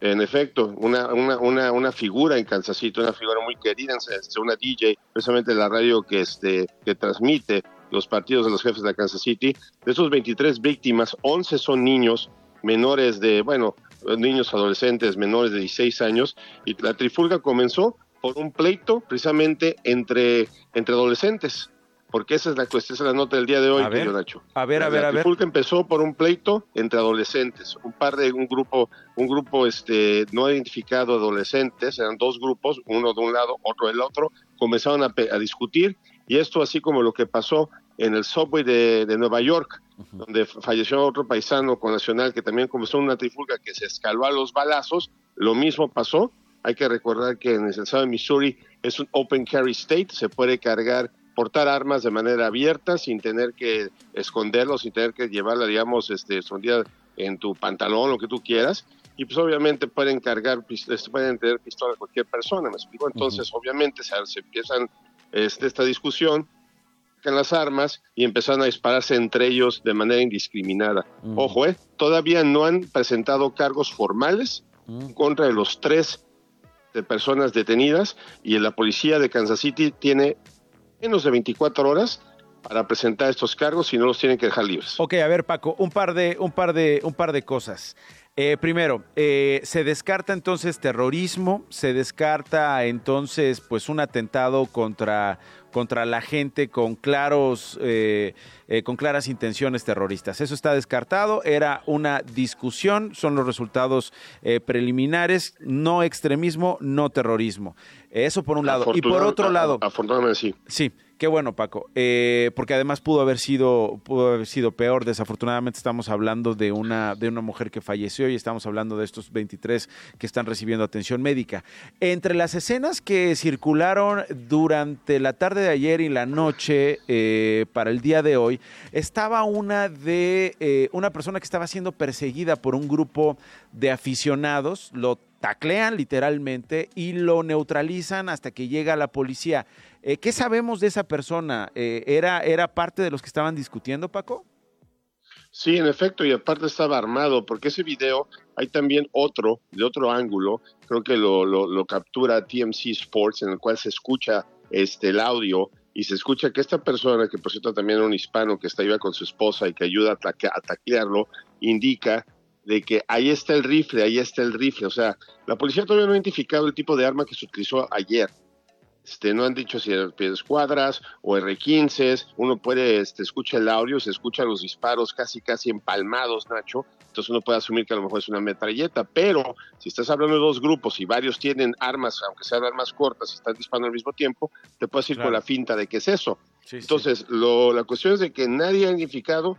en efecto, una, una, una, una figura en Kansas City, una figura muy querida, una DJ, precisamente la radio que, este, que transmite los partidos de los jefes de Kansas City. De esos 23 víctimas, 11 son niños menores de, bueno, niños adolescentes menores de 16 años y la trifulga comenzó por un pleito precisamente entre, entre adolescentes, porque esa es la cuestión, esa es la nota del día de hoy, a ver, Nacho. A ver, a ver, la a ver. trifulca empezó por un pleito entre adolescentes, un par de un grupo, un grupo este no identificado adolescentes, eran dos grupos, uno de un lado, otro del otro, comenzaron a, a discutir y esto así como lo que pasó en el subway de, Nueva York, donde falleció otro paisano con Nacional que también comenzó una trifulga que se escaló a los balazos. Lo mismo pasó. Hay que recordar que en el estado de Missouri es un open carry state, se puede cargar, portar armas de manera abierta sin tener que esconderlo, sin tener que llevarla, digamos, este, escondida en tu pantalón, lo que tú quieras y pues obviamente pueden cargar, pueden tener pistola cualquier persona, ¿me explico? Entonces, obviamente se, se, empiezan este, esta discusión, las armas y empezaron a dispararse entre ellos de manera indiscriminada. Ojo, ¿eh? Todavía no han presentado cargos formales en contra los tres de personas detenidas y la policía de Kansas City tiene menos de 24 horas para presentar estos cargos y no los tienen que dejar libres. Ok, a ver Paco, un par de, un par de, un par de cosas. Eh, primero, eh, se descarta entonces terrorismo, se descarta entonces pues un atentado contra, contra la gente con claros, eh, con claras intenciones terroristas. Eso está descartado, era una discusión, son los resultados preliminares, no extremismo, no terrorismo. Eso por un lado. Y por otro lado. Afortunadamente sí. Sí. Qué bueno, Paco, eh, porque además pudo haber sido pudo haber sido peor. Desafortunadamente estamos hablando de una de una mujer que falleció y estamos hablando de estos 23 que están recibiendo atención médica. Entre las escenas que circularon durante la tarde de ayer y la noche eh, para el día de hoy estaba una de eh, una persona que estaba siendo perseguida por un grupo de aficionados. Lo taclean literalmente y lo neutralizan hasta que llega la policía. Eh, ¿Qué sabemos de esa persona? Eh, ¿era, ¿Era parte de los que estaban discutiendo, Paco? Sí, en efecto, y aparte estaba armado, porque ese video hay también otro, de otro ángulo, creo que lo, lo, captura TMC Sports, en el cual se escucha este, el audio y se escucha que esta persona, que por cierto también era un hispano que está iba con su esposa y que ayuda a, a taclearlo, indica de que ahí está el rifle, ahí está el rifle. O sea, la policía todavía no ha identificado el tipo de arma que se utilizó ayer. Este, no han dicho si eran pies cuadras o R15, uno puede, este, escucha el audio, se escuchan los disparos casi, casi empalmados, Nacho, entonces uno puede asumir que a lo mejor es una metralleta, pero si estás hablando de dos grupos y varios tienen armas, aunque sean armas cortas y están disparando al mismo tiempo, te puedes ir con la finta de que es eso. entonces, Lo, la cuestión es de que nadie ha identificado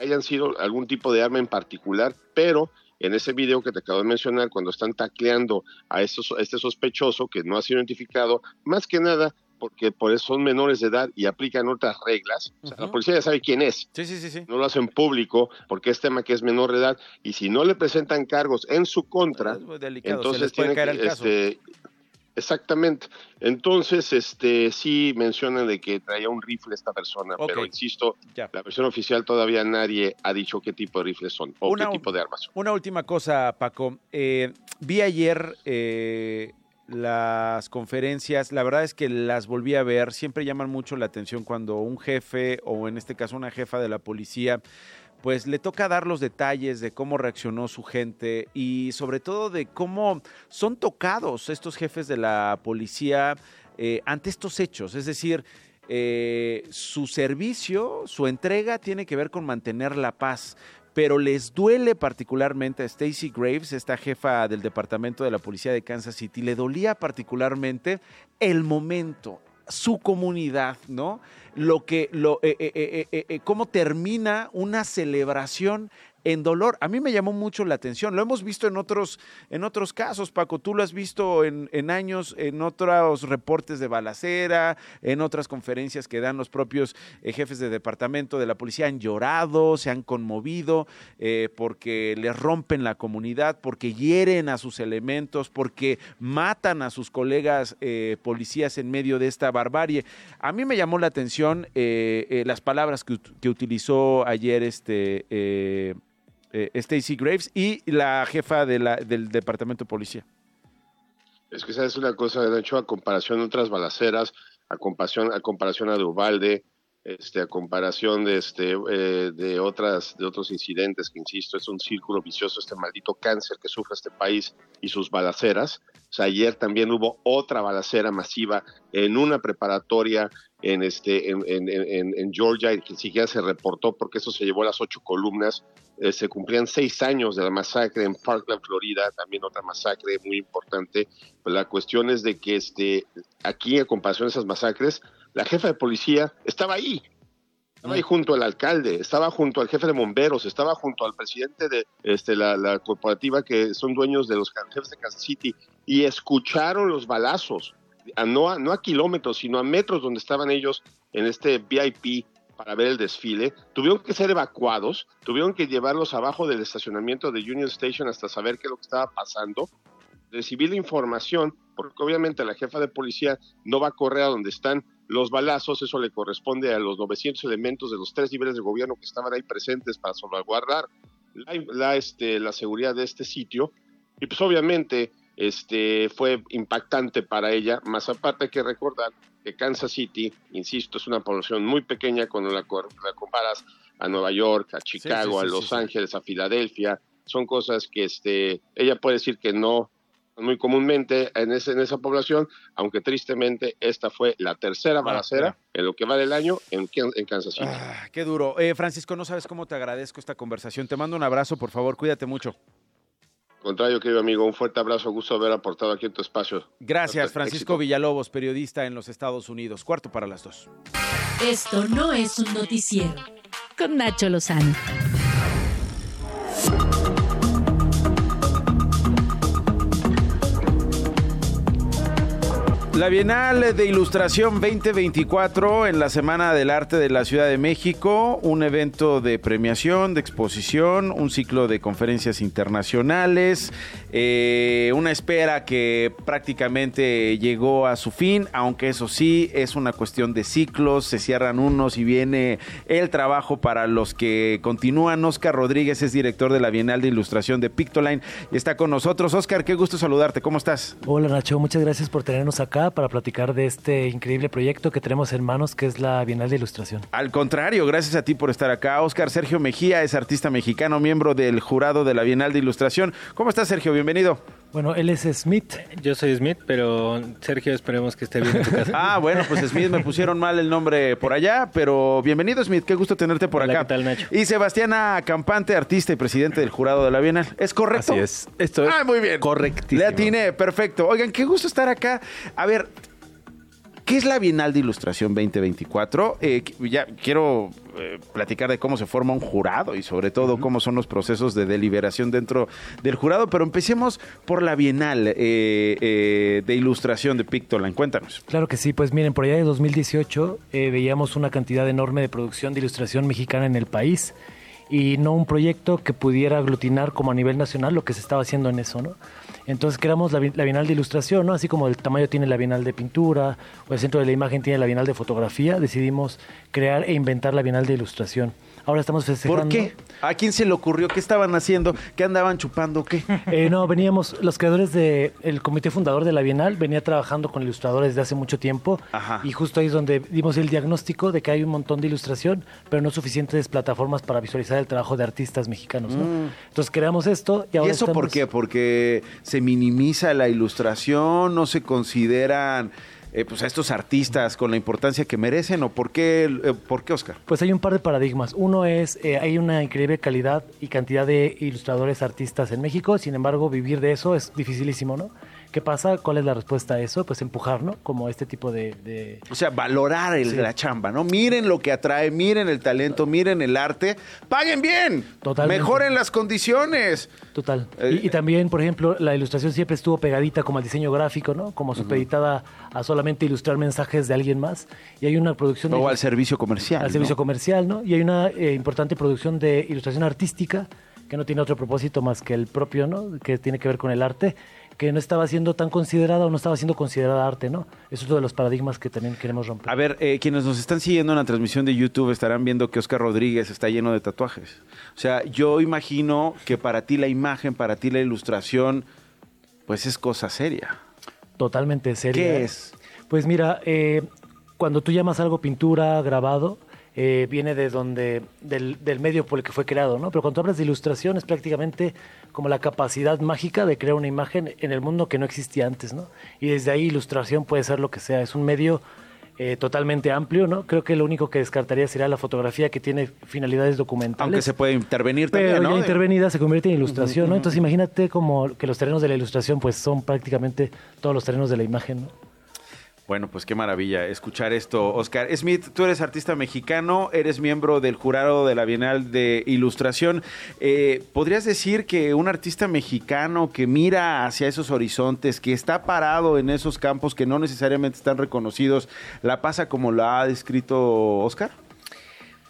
hayan sido algún tipo de arma en particular, pero en ese video que te acabo de mencionar, cuando están tacleando a, estos, este sospechoso que no ha sido identificado, más que nada porque por eso son menores de edad y aplican otras reglas. O sea, la policía ya sabe quién es. Sí, sí, sí, sí. No lo hacen público porque es tema que es menor de edad y si no le presentan cargos en su contra, entonces tiene que, este, Exactamente. Entonces, este, sí mencionan de que traía un rifle esta persona, pero insisto, la versión oficial todavía nadie ha dicho qué tipo de rifles son o qué tipo de armas son. Una última cosa, Paco. Eh, vi ayer eh, las conferencias, la verdad es que las volví a ver, siempre llaman mucho la atención cuando un jefe o en este caso una jefa de la policía pues le toca dar los detalles de cómo reaccionó su gente y sobre todo de cómo son tocados estos jefes de la policía eh, ante estos hechos. Es decir, eh, su servicio, su entrega tiene que ver con mantener la paz. Pero les duele particularmente a Stacy Graves, esta jefa del departamento de la policía de Kansas City, le dolía particularmente el momento, su comunidad, ¿no? Lo que, lo, eh, eh, eh, cómo termina una celebración en dolor. A mí me llamó mucho la atención. Lo hemos visto en otros, en otros casos, Paco. Tú lo has visto en, años, en otros reportes de balacera, en otras conferencias que dan los propios eh, jefes de departamento de la policía. Han llorado, se han conmovido eh, porque les rompen la comunidad, porque hieren a sus elementos, porque matan a sus colegas eh, policías en medio de esta barbarie. A mí me llamó la atención las palabras que, que, utilizó ayer este eh, Stacy Graves y la jefa de la, del departamento de policía. Es que esa es una cosa, de hecho, a comparación de otras balaceras, a comparación a, comparación a Duvalde, este, a comparación de, este, eh, de, otras, de otros incidentes, que insisto, es un círculo vicioso este maldito cáncer que sufre este país y sus balaceras. O sea, ayer también hubo otra balacera masiva en una preparatoria en, este, en, en, en Georgia, y que siquiera se reportó porque eso se llevó a las ocho columnas. Eh, se cumplían seis años de la masacre en Parkland, Florida, también otra masacre muy importante. Pues la cuestión es de que este, aquí, en comparación a esas masacres, la jefa de policía estaba ahí. Estaba ahí junto al alcalde, estaba junto al jefe de bomberos, estaba junto al presidente de este, la, la corporativa que son dueños de los jefes de Kansas City y escucharon los balazos, a, no, a, no a kilómetros, sino a metros donde estaban ellos en este VIP para ver el desfile. Tuvieron que ser evacuados, tuvieron que llevarlos abajo del estacionamiento de Union Station hasta saber qué es lo que estaba pasando. Recibir la información, porque obviamente la jefa de policía no va a correr a donde están los balazos, eso le corresponde a los 900 elementos de los tres niveles de gobierno que estaban ahí presentes para salvaguardar la, la, este, la seguridad de este sitio. Y pues obviamente este, fue impactante para ella, más aparte hay que recordar que Kansas City, insisto, es una población muy pequeña cuando la, la comparas a Nueva York, a Chicago, sí, sí, sí, a Los Ángeles, a Filadelfia, son cosas que este, ella puede decir que no muy comúnmente en, ese, en esa población, aunque tristemente esta fue la tercera balacera ah, en lo que va del año en, en Kansas City. Ah, qué duro. Eh, Francisco, no sabes cómo te agradezco esta conversación. Te mando un abrazo, por favor, cuídate mucho. Contrario, querido amigo, un fuerte abrazo, gusto haber aportado aquí en tu espacio. Gracias, Francisco Éxito. Villalobos, periodista en los Estados Unidos. Cuarto para las dos. Esto no es un noticiero. Con Nacho Lozano. La Bienal de Ilustración 2024 en la Semana del Arte de la Ciudad de México, un evento de premiación, de exposición, un ciclo de conferencias internacionales, eh, una espera que prácticamente llegó a su fin, aunque eso sí es una cuestión de ciclos, se cierran unos y viene el trabajo para los que continúan. Oscar Rodríguez es director de la Bienal de Ilustración de Pictoline y está con nosotros. Oscar, qué gusto saludarte, ¿cómo estás? Hola Nacho, muchas gracias por tenernos acá para platicar de este increíble proyecto que tenemos en manos, que es la Bienal de Ilustración. Al contrario, gracias a ti por estar acá. Oscar Sergio Mejía es artista mexicano, miembro del jurado de la Bienal de Ilustración. ¿Cómo estás, Sergio? Bienvenido. Bueno, él es Smith. Yo soy Smith, pero Sergio esperemos que esté bien en tu casa. ah, bueno, pues Smith me pusieron mal el nombre por allá, pero bienvenido Smith, qué gusto tenerte por Hola, acá. ¿qué tal, Nacho? Y Sebastiana Campante, artista y presidente del jurado de la Bienal. ¿Es correcto? Así es. Esto es ah, muy bien. correctísimo. Le atiné, perfecto. Oigan, qué gusto estar acá. A ver, ¿Qué es la Bienal de Ilustración 2024? Eh, ya quiero eh, platicar de cómo se forma un jurado y sobre todo uh -huh. cómo son los procesos de deliberación dentro del jurado, pero empecemos por la Bienal eh, de Ilustración de Pictoline. Cuéntanos. Claro que sí, pues miren, por allá de 2018 eh, veíamos una cantidad enorme de producción de ilustración mexicana en el país y no un proyecto que pudiera aglutinar como a nivel nacional lo que se estaba haciendo en eso, ¿no? Entonces creamos la, la, Bienal de Ilustración, ¿no? Así como el tamaño tiene la Bienal de Pintura o el Centro de la Imagen tiene la Bienal de Fotografía, decidimos crear e inventar la Bienal de Ilustración. Ahora estamos festejando. ¿Por qué? ¿A quién se le ocurrió? ¿Qué estaban haciendo? ¿Qué andaban chupando? ¿Qué? Eh, no, veníamos, los creadores del de, comité fundador de la Bienal venía trabajando con ilustradores desde hace mucho tiempo Ajá. y justo ahí es donde dimos el diagnóstico de que hay un montón de ilustración, pero no suficientes plataformas para visualizar el trabajo de artistas mexicanos. ¿no? Mm. Entonces creamos esto y ahora ¿Y eso estamos... por qué? Porque se minimiza la ilustración, no se consideran eh, pues a estos artistas con la importancia que merecen o por qué, eh, por qué Oscar? Pues hay un par de paradigmas. Uno es, eh, hay una increíble calidad y cantidad de ilustradores artistas en México, sin embargo vivir de eso es dificilísimo, ¿no? ¿Qué pasa? ¿Cuál es la respuesta a eso? Pues empujar, ¿no? Como este tipo de... de... O sea, valorar el, sí. la chamba, ¿no? Miren lo que atrae, miren el talento, miren el arte, paguen bien, Totalmente. mejoren las condiciones. Total. Eh, y, y, también, por ejemplo, la ilustración siempre estuvo pegadita como al diseño gráfico, ¿no? Como supeditada uh -huh. a solamente ilustrar mensajes de alguien más. Y hay una producción... O de, al servicio comercial. Al ¿no? servicio comercial, ¿no? Y hay una eh, importante producción de ilustración artística que no tiene otro propósito más que el propio, ¿no? Que tiene que ver con el arte que no estaba siendo tan considerada o no estaba siendo considerada arte, ¿no? Eso es uno de los paradigmas que también queremos romper. A ver, eh, quienes nos están siguiendo en la transmisión de YouTube estarán viendo que Oscar Rodríguez está lleno de tatuajes. O sea, yo imagino que para ti la imagen, para ti la ilustración, pues es cosa seria. Totalmente seria. ¿Qué es? Pues mira, eh, cuando tú llamas algo pintura, grabado, eh, viene de donde del, del, medio por el que fue creado, ¿no? Pero cuando hablas de ilustración es prácticamente como la capacidad mágica de crear una imagen en el mundo que no existía antes, ¿no? Y desde ahí ilustración puede ser lo que sea, es un medio eh, totalmente amplio, ¿no? Creo que lo único que descartaría sería la fotografía que tiene finalidades documentales. Aunque se puede intervenir pero también, ¿no? ya intervenida se convierte en ilustración. ¿no? Entonces imagínate como que los terrenos de la ilustración pues son prácticamente todos los terrenos de la imagen, ¿no? Bueno, pues qué maravilla escuchar esto, Oscar Smith. Tú eres artista mexicano, eres miembro del jurado de la Bienal de Ilustración. Eh, ¿Podrías decir que un artista mexicano que mira hacia esos horizontes, que está parado en esos campos que no necesariamente están reconocidos, la pasa como la ha descrito Oscar?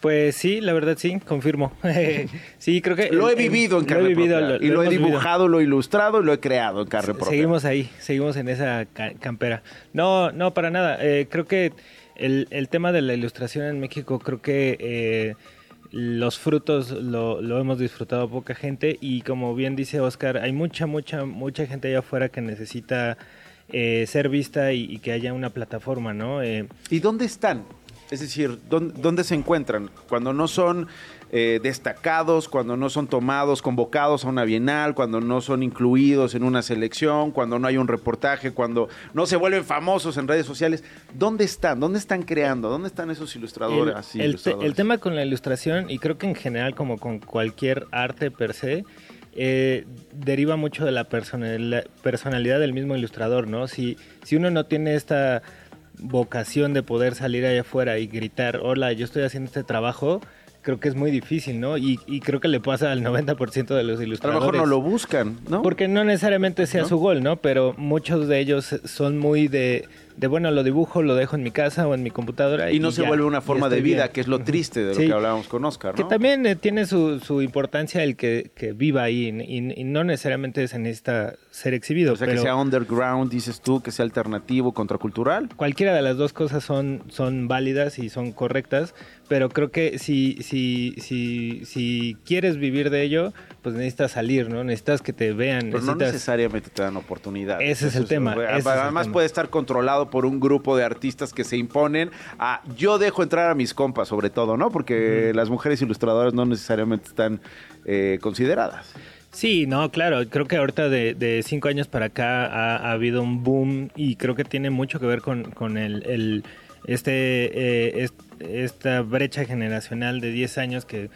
Pues sí, la verdad sí, confirmo. [LAUGHS] sí, creo que... Lo he vivido en carne propia, y lo, he dibujado, lo he ilustrado y lo he creado en carne propia. Seguimos ahí, seguimos en esa campera. No, no, para nada. Eh, creo que el, el, tema de la ilustración en México, creo que... Eh, los frutos lo, lo, hemos disfrutado poca gente y como bien dice Oscar, hay mucha, mucha, mucha gente allá afuera que necesita eh, ser vista y, y, que haya una plataforma, ¿no? ¿Y dónde están? Es decir, ¿dónde, se encuentran? Cuando no son eh, destacados, cuando no son tomados, convocados a una bienal, cuando no son incluidos en una selección, cuando no hay un reportaje, cuando no se vuelven famosos en redes sociales. ¿Dónde están? ¿Dónde están creando? ¿Dónde están esos ilustradores? El, el, tema con la ilustración, y creo que en general como con cualquier arte per se, eh, deriva mucho de la personalidad del mismo ilustrador, ¿no? Si, si uno no tiene esta vocación de poder salir allá afuera y gritar, hola, yo estoy haciendo este trabajo, creo que es muy difícil, ¿no? Y, creo que le pasa al 90% de los ilustradores. A lo mejor no lo buscan, ¿no? Porque no necesariamente sea su gol, ¿no? Pero muchos de ellos son muy de de bueno, lo dibujo, lo dejo en mi casa o en mi computadora. Y, no se vuelve una forma de vida, que es lo triste de lo que hablábamos con Oscar, ¿no? Que también eh, tiene su, su, importancia el que, que viva ahí y, no necesariamente se necesita ser exhibido. O sea, que sea underground, dices tú, que sea alternativo, contracultural. Cualquiera de las dos cosas son, son válidas y son correctas, pero creo que si, si, si, si quieres vivir de ello, pues necesitas salir, ¿no? Necesitas que te vean. Pero no necesariamente te dan oportunidad. Ese es el tema. además puede estar controlado por un grupo de artistas que se imponen a yo dejo entrar a mis compas, sobre todo, ¿no? Porque las mujeres ilustradoras no necesariamente están eh, consideradas. Sí, no, claro, creo que ahorita de, cinco años para acá ha, habido un boom y creo que tiene mucho que ver con, con el, este, eh, esta brecha generacional de 10 años que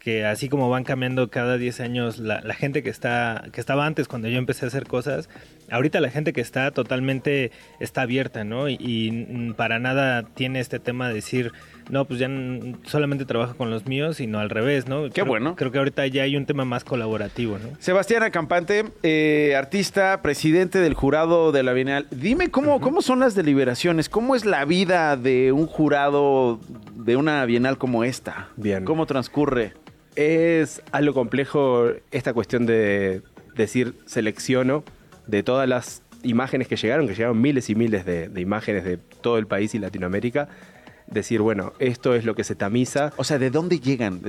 que así como van cambiando cada 10 años la, la, gente que está que estaba antes cuando yo empecé a hacer cosas, ahorita la gente que está totalmente está abierta, ¿no? Y, para nada tiene este tema de decir, no, pues ya solamente trabajo con los míos, sino al revés, ¿no? Qué bueno. Creo que ahorita ya hay un tema más colaborativo, ¿no? Sebastián Acampante, eh, artista, presidente del jurado de la Bienal. Dime cómo, cómo son las deliberaciones, cómo es la vida de un jurado de una Bienal como esta. Bien. ¿Cómo transcurre? Es algo complejo esta cuestión de decir selecciono de todas las imágenes que llegaron, que llegaron miles y miles de, imágenes de todo el país y Latinoamérica, decir, bueno, esto es lo que se tamiza. O sea, ¿de dónde llegan?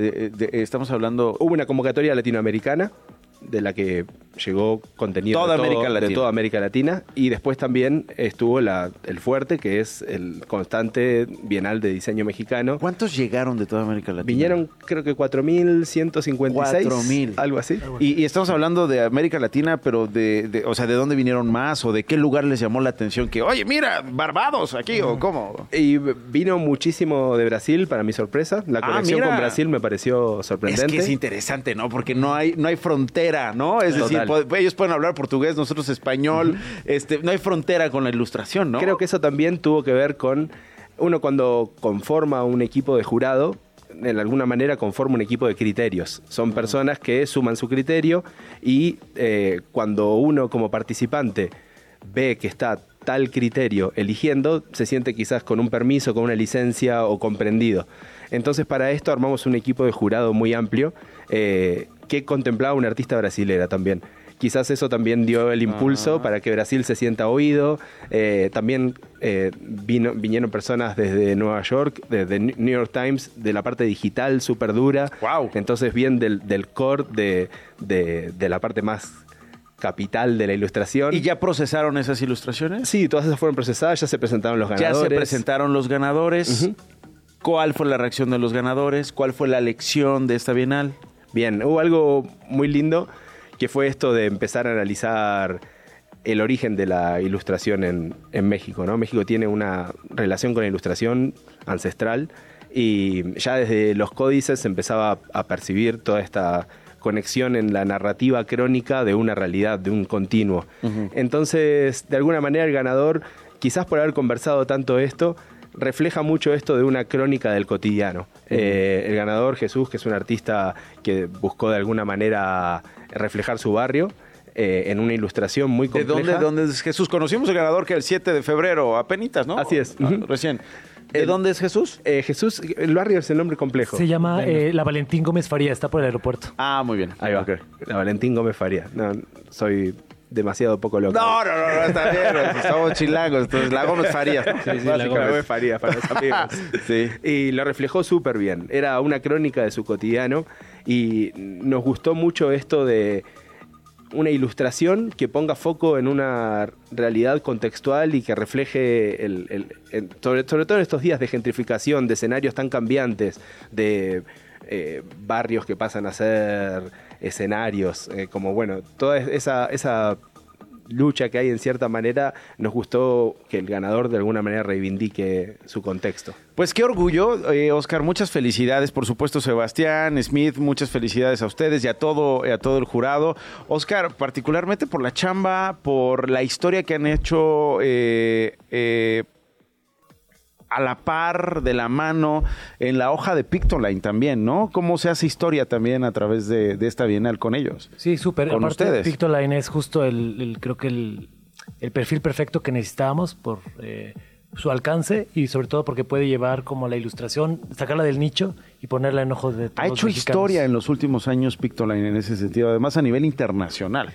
estamos hablando... Hubo una convocatoria latinoamericana de la que llegó contenido toda de, América Latina. de toda América Latina y después también estuvo la, el fuerte que es el constante Bienal de Diseño Mexicano. ¿Cuántos llegaron de toda América Latina? Vinieron creo que 4.156. 4.000. Algo así. Y, estamos hablando de América Latina, pero de, o sea, ¿de dónde vinieron más o de qué lugar les llamó la atención? Que, oye, mira, Barbados aquí o cómo. Y vino muchísimo de Brasil, para mi sorpresa. La ah, conexión con Brasil me pareció sorprendente. Es que es interesante, ¿no? Porque no hay, no hay frontera, ¿no? Es decir, ellos pueden hablar portugués, nosotros español, este, no hay frontera con la ilustración, ¿no? Creo que eso también tuvo que ver con uno cuando conforma un equipo de jurado, de alguna manera conforma un equipo de criterios. Son personas que suman su criterio y eh, cuando uno como participante ve que está tal criterio eligiendo, se siente quizás con un permiso, con una licencia o comprendido. Entonces para esto armamos un equipo de jurado muy amplio eh, que contemplaba una artista brasilera también quizás eso también dio el impulso ah. para que Brasil se sienta oído. Eh, también eh, vino, vinieron personas desde Nueva York, desde New York Times, de la parte digital súper dura. Wow. Entonces, bien del, del core de, de, la parte más capital de la ilustración. ¿Y ya procesaron esas ilustraciones? Sí, todas esas fueron procesadas, ya se presentaron los ganadores. Ya se presentaron los ganadores. ¿Cuál fue la reacción de los ganadores? ¿Cuál fue la lección de esta bienal? Bien, hubo algo muy lindo que fue esto de empezar a analizar el origen de la ilustración en, en, México. ¿no? México tiene una relación con la ilustración ancestral y ya desde los códices se empezaba a percibir toda esta conexión en la narrativa crónica de una realidad, de un continuo. Entonces, de alguna manera, el ganador quizás por haber conversado tanto esto, refleja mucho esto de una crónica del cotidiano. Eh, el ganador Jesús, que es un artista que buscó de alguna manera reflejar su barrio, eh, en una ilustración muy ¿De compleja. dónde, dónde es Jesús? Conocimos el ganador que el 7 de febrero, apenitas, ¿no? Así es. Ah. Recién. ¿De dónde es Jesús? Eh, Jesús, el barrio es el nombre complejo. Se llama eh, la Valentín Gómez Faría, está por el aeropuerto. Ah, muy bien. Ahí va. La Valentín Gómez Faría. No, soy demasiado poco loco. No, no, no, no, está bien. Somos chilangos, entonces la Gómez Farías. Sí, sí, la Gómez Farías para los amigos. [LAUGHS] Sí. Y lo reflejó súper bien. Era una crónica de su cotidiano y nos gustó mucho esto de una ilustración que ponga foco en una realidad contextual y que refleje, el, el- el- sobre, sobre todo en estos días de gentrificación, de escenarios tan cambiantes, de eh, barrios que pasan a ser escenarios, eh, como bueno, toda esa, esa lucha que hay en cierta manera, nos gustó que el ganador de alguna manera reivindique su contexto. Pues qué orgullo, eh, Oscar, muchas felicidades, por supuesto Sebastián, Smith, muchas felicidades a ustedes y a todo, a todo el jurado. Oscar, particularmente por la chamba, por la historia que han hecho eh, eh, a la par, de la mano, en la hoja de Pictoline también, ¿no? ¿Cómo se hace historia también a través de, de esta Bienal con ellos? Sí, súper. Con Aparte, ustedes. Pictoline es justo el, el- creo que el, el perfil perfecto que necesitábamos por eh, su alcance y sobre todo porque puede llevar como la ilustración, sacarla del nicho y ponerla en ojos de todos Ha hecho mexicanos. historia en los últimos años Pictoline en ese sentido, además a nivel internacional.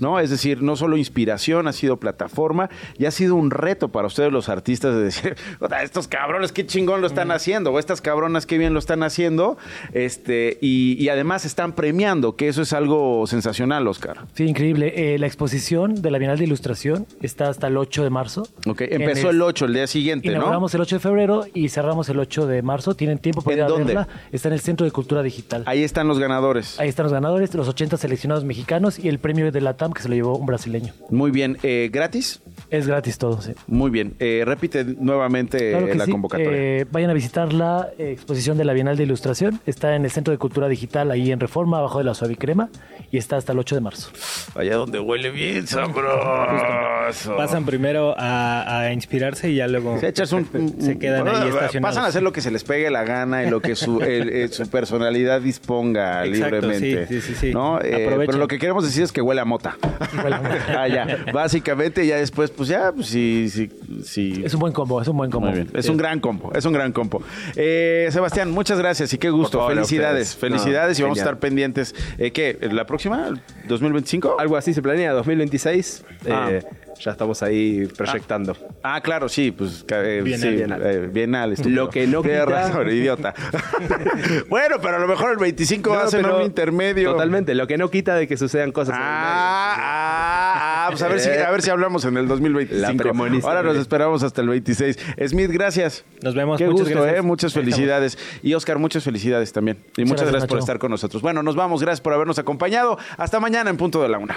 ¿No? Es decir, no solo inspiración, ha sido plataforma y ha sido un reto para ustedes los artistas de decir, [LAUGHS] "Puta, estos cabrones qué chingón lo están haciendo, o estas cabronas qué bien lo están haciendo, este, y, y además están premiando, que eso es algo sensacional, Oscar. Sí, increíble. Eh, la exposición de la Bienal de Ilustración está hasta el 8 de marzo. Ok, empezó En el 8, el día siguiente, ¿no? Inauguramos el 8 de febrero y cerramos el 8 de marzo. Tienen tiempo para ¿En ir a dónde? verla. Está en el Centro de Cultura Digital. Ahí están los ganadores. Ahí están los ganadores, los 80 seleccionados mexicanos y el premio de la Que se lo llevó un brasileño. Muy bien, eh, ¿gratis? Es gratis todo, sí. Muy bien, eh, repite nuevamente Claro que la sí. convocatoria. Eh, vayan a visitar la eh, exposición de la Bienal de Ilustración. Está en el Centro de Cultura Digital, ahí en Reforma, abajo de la Suavicrema, y está hasta el 8 de marzo. Allá donde huele bien, sabroso. Pasan primero a, a inspirarse y ya luego Se echas un, se quedan ahí estacionados. Pasan a hacer lo que se les pegue la gana y lo que su, [LAUGHS] el- el- su personalidad disponga Exacto, libremente. sí, sí, sí, sí. Eh, pero lo que queremos decir es que huele a mota. [LAUGHS] ah, ya. Básicamente, ya después, pues ya, pues sí, sí, sí. Es un buen combo, es un buen combo. Muy bien. Es un gran compo, es un gran compo. Eh, Sebastián, muchas gracias y qué gusto. Favor, Felicidades, felicidades No, y vamos a estar pendientes. Eh, ¿Qué? ¿La próxima? ¿2025? Algo así se planea, 2026. Ah. eh, ya estamos ahí proyectando. Ah, claro, sí, pues eh, Bienal. sí, Bienal. eh, bienal. Lo que no quita- razón, idiota. [LAUGHS] [LAUGHS] bueno, pero a lo mejor el 25 va a No, ser un intermedio. Totalmente, lo que no quita de que sucedan cosas. Ah, ah, ah, pues a ver, si, [LAUGHS] a ver si hablamos en el 2025. La premonición. Ahora nos esperamos hasta el 26. Smith, gracias. Nos vemos. Qué muchas gusto, gracias. ¿eh? Muchas felicidades. Y Oscar, muchas felicidades también. Y muchas gracias, gracias por estar con nosotros. Bueno, nos vamos. Gracias por habernos acompañado. Hasta mañana en punto de la una.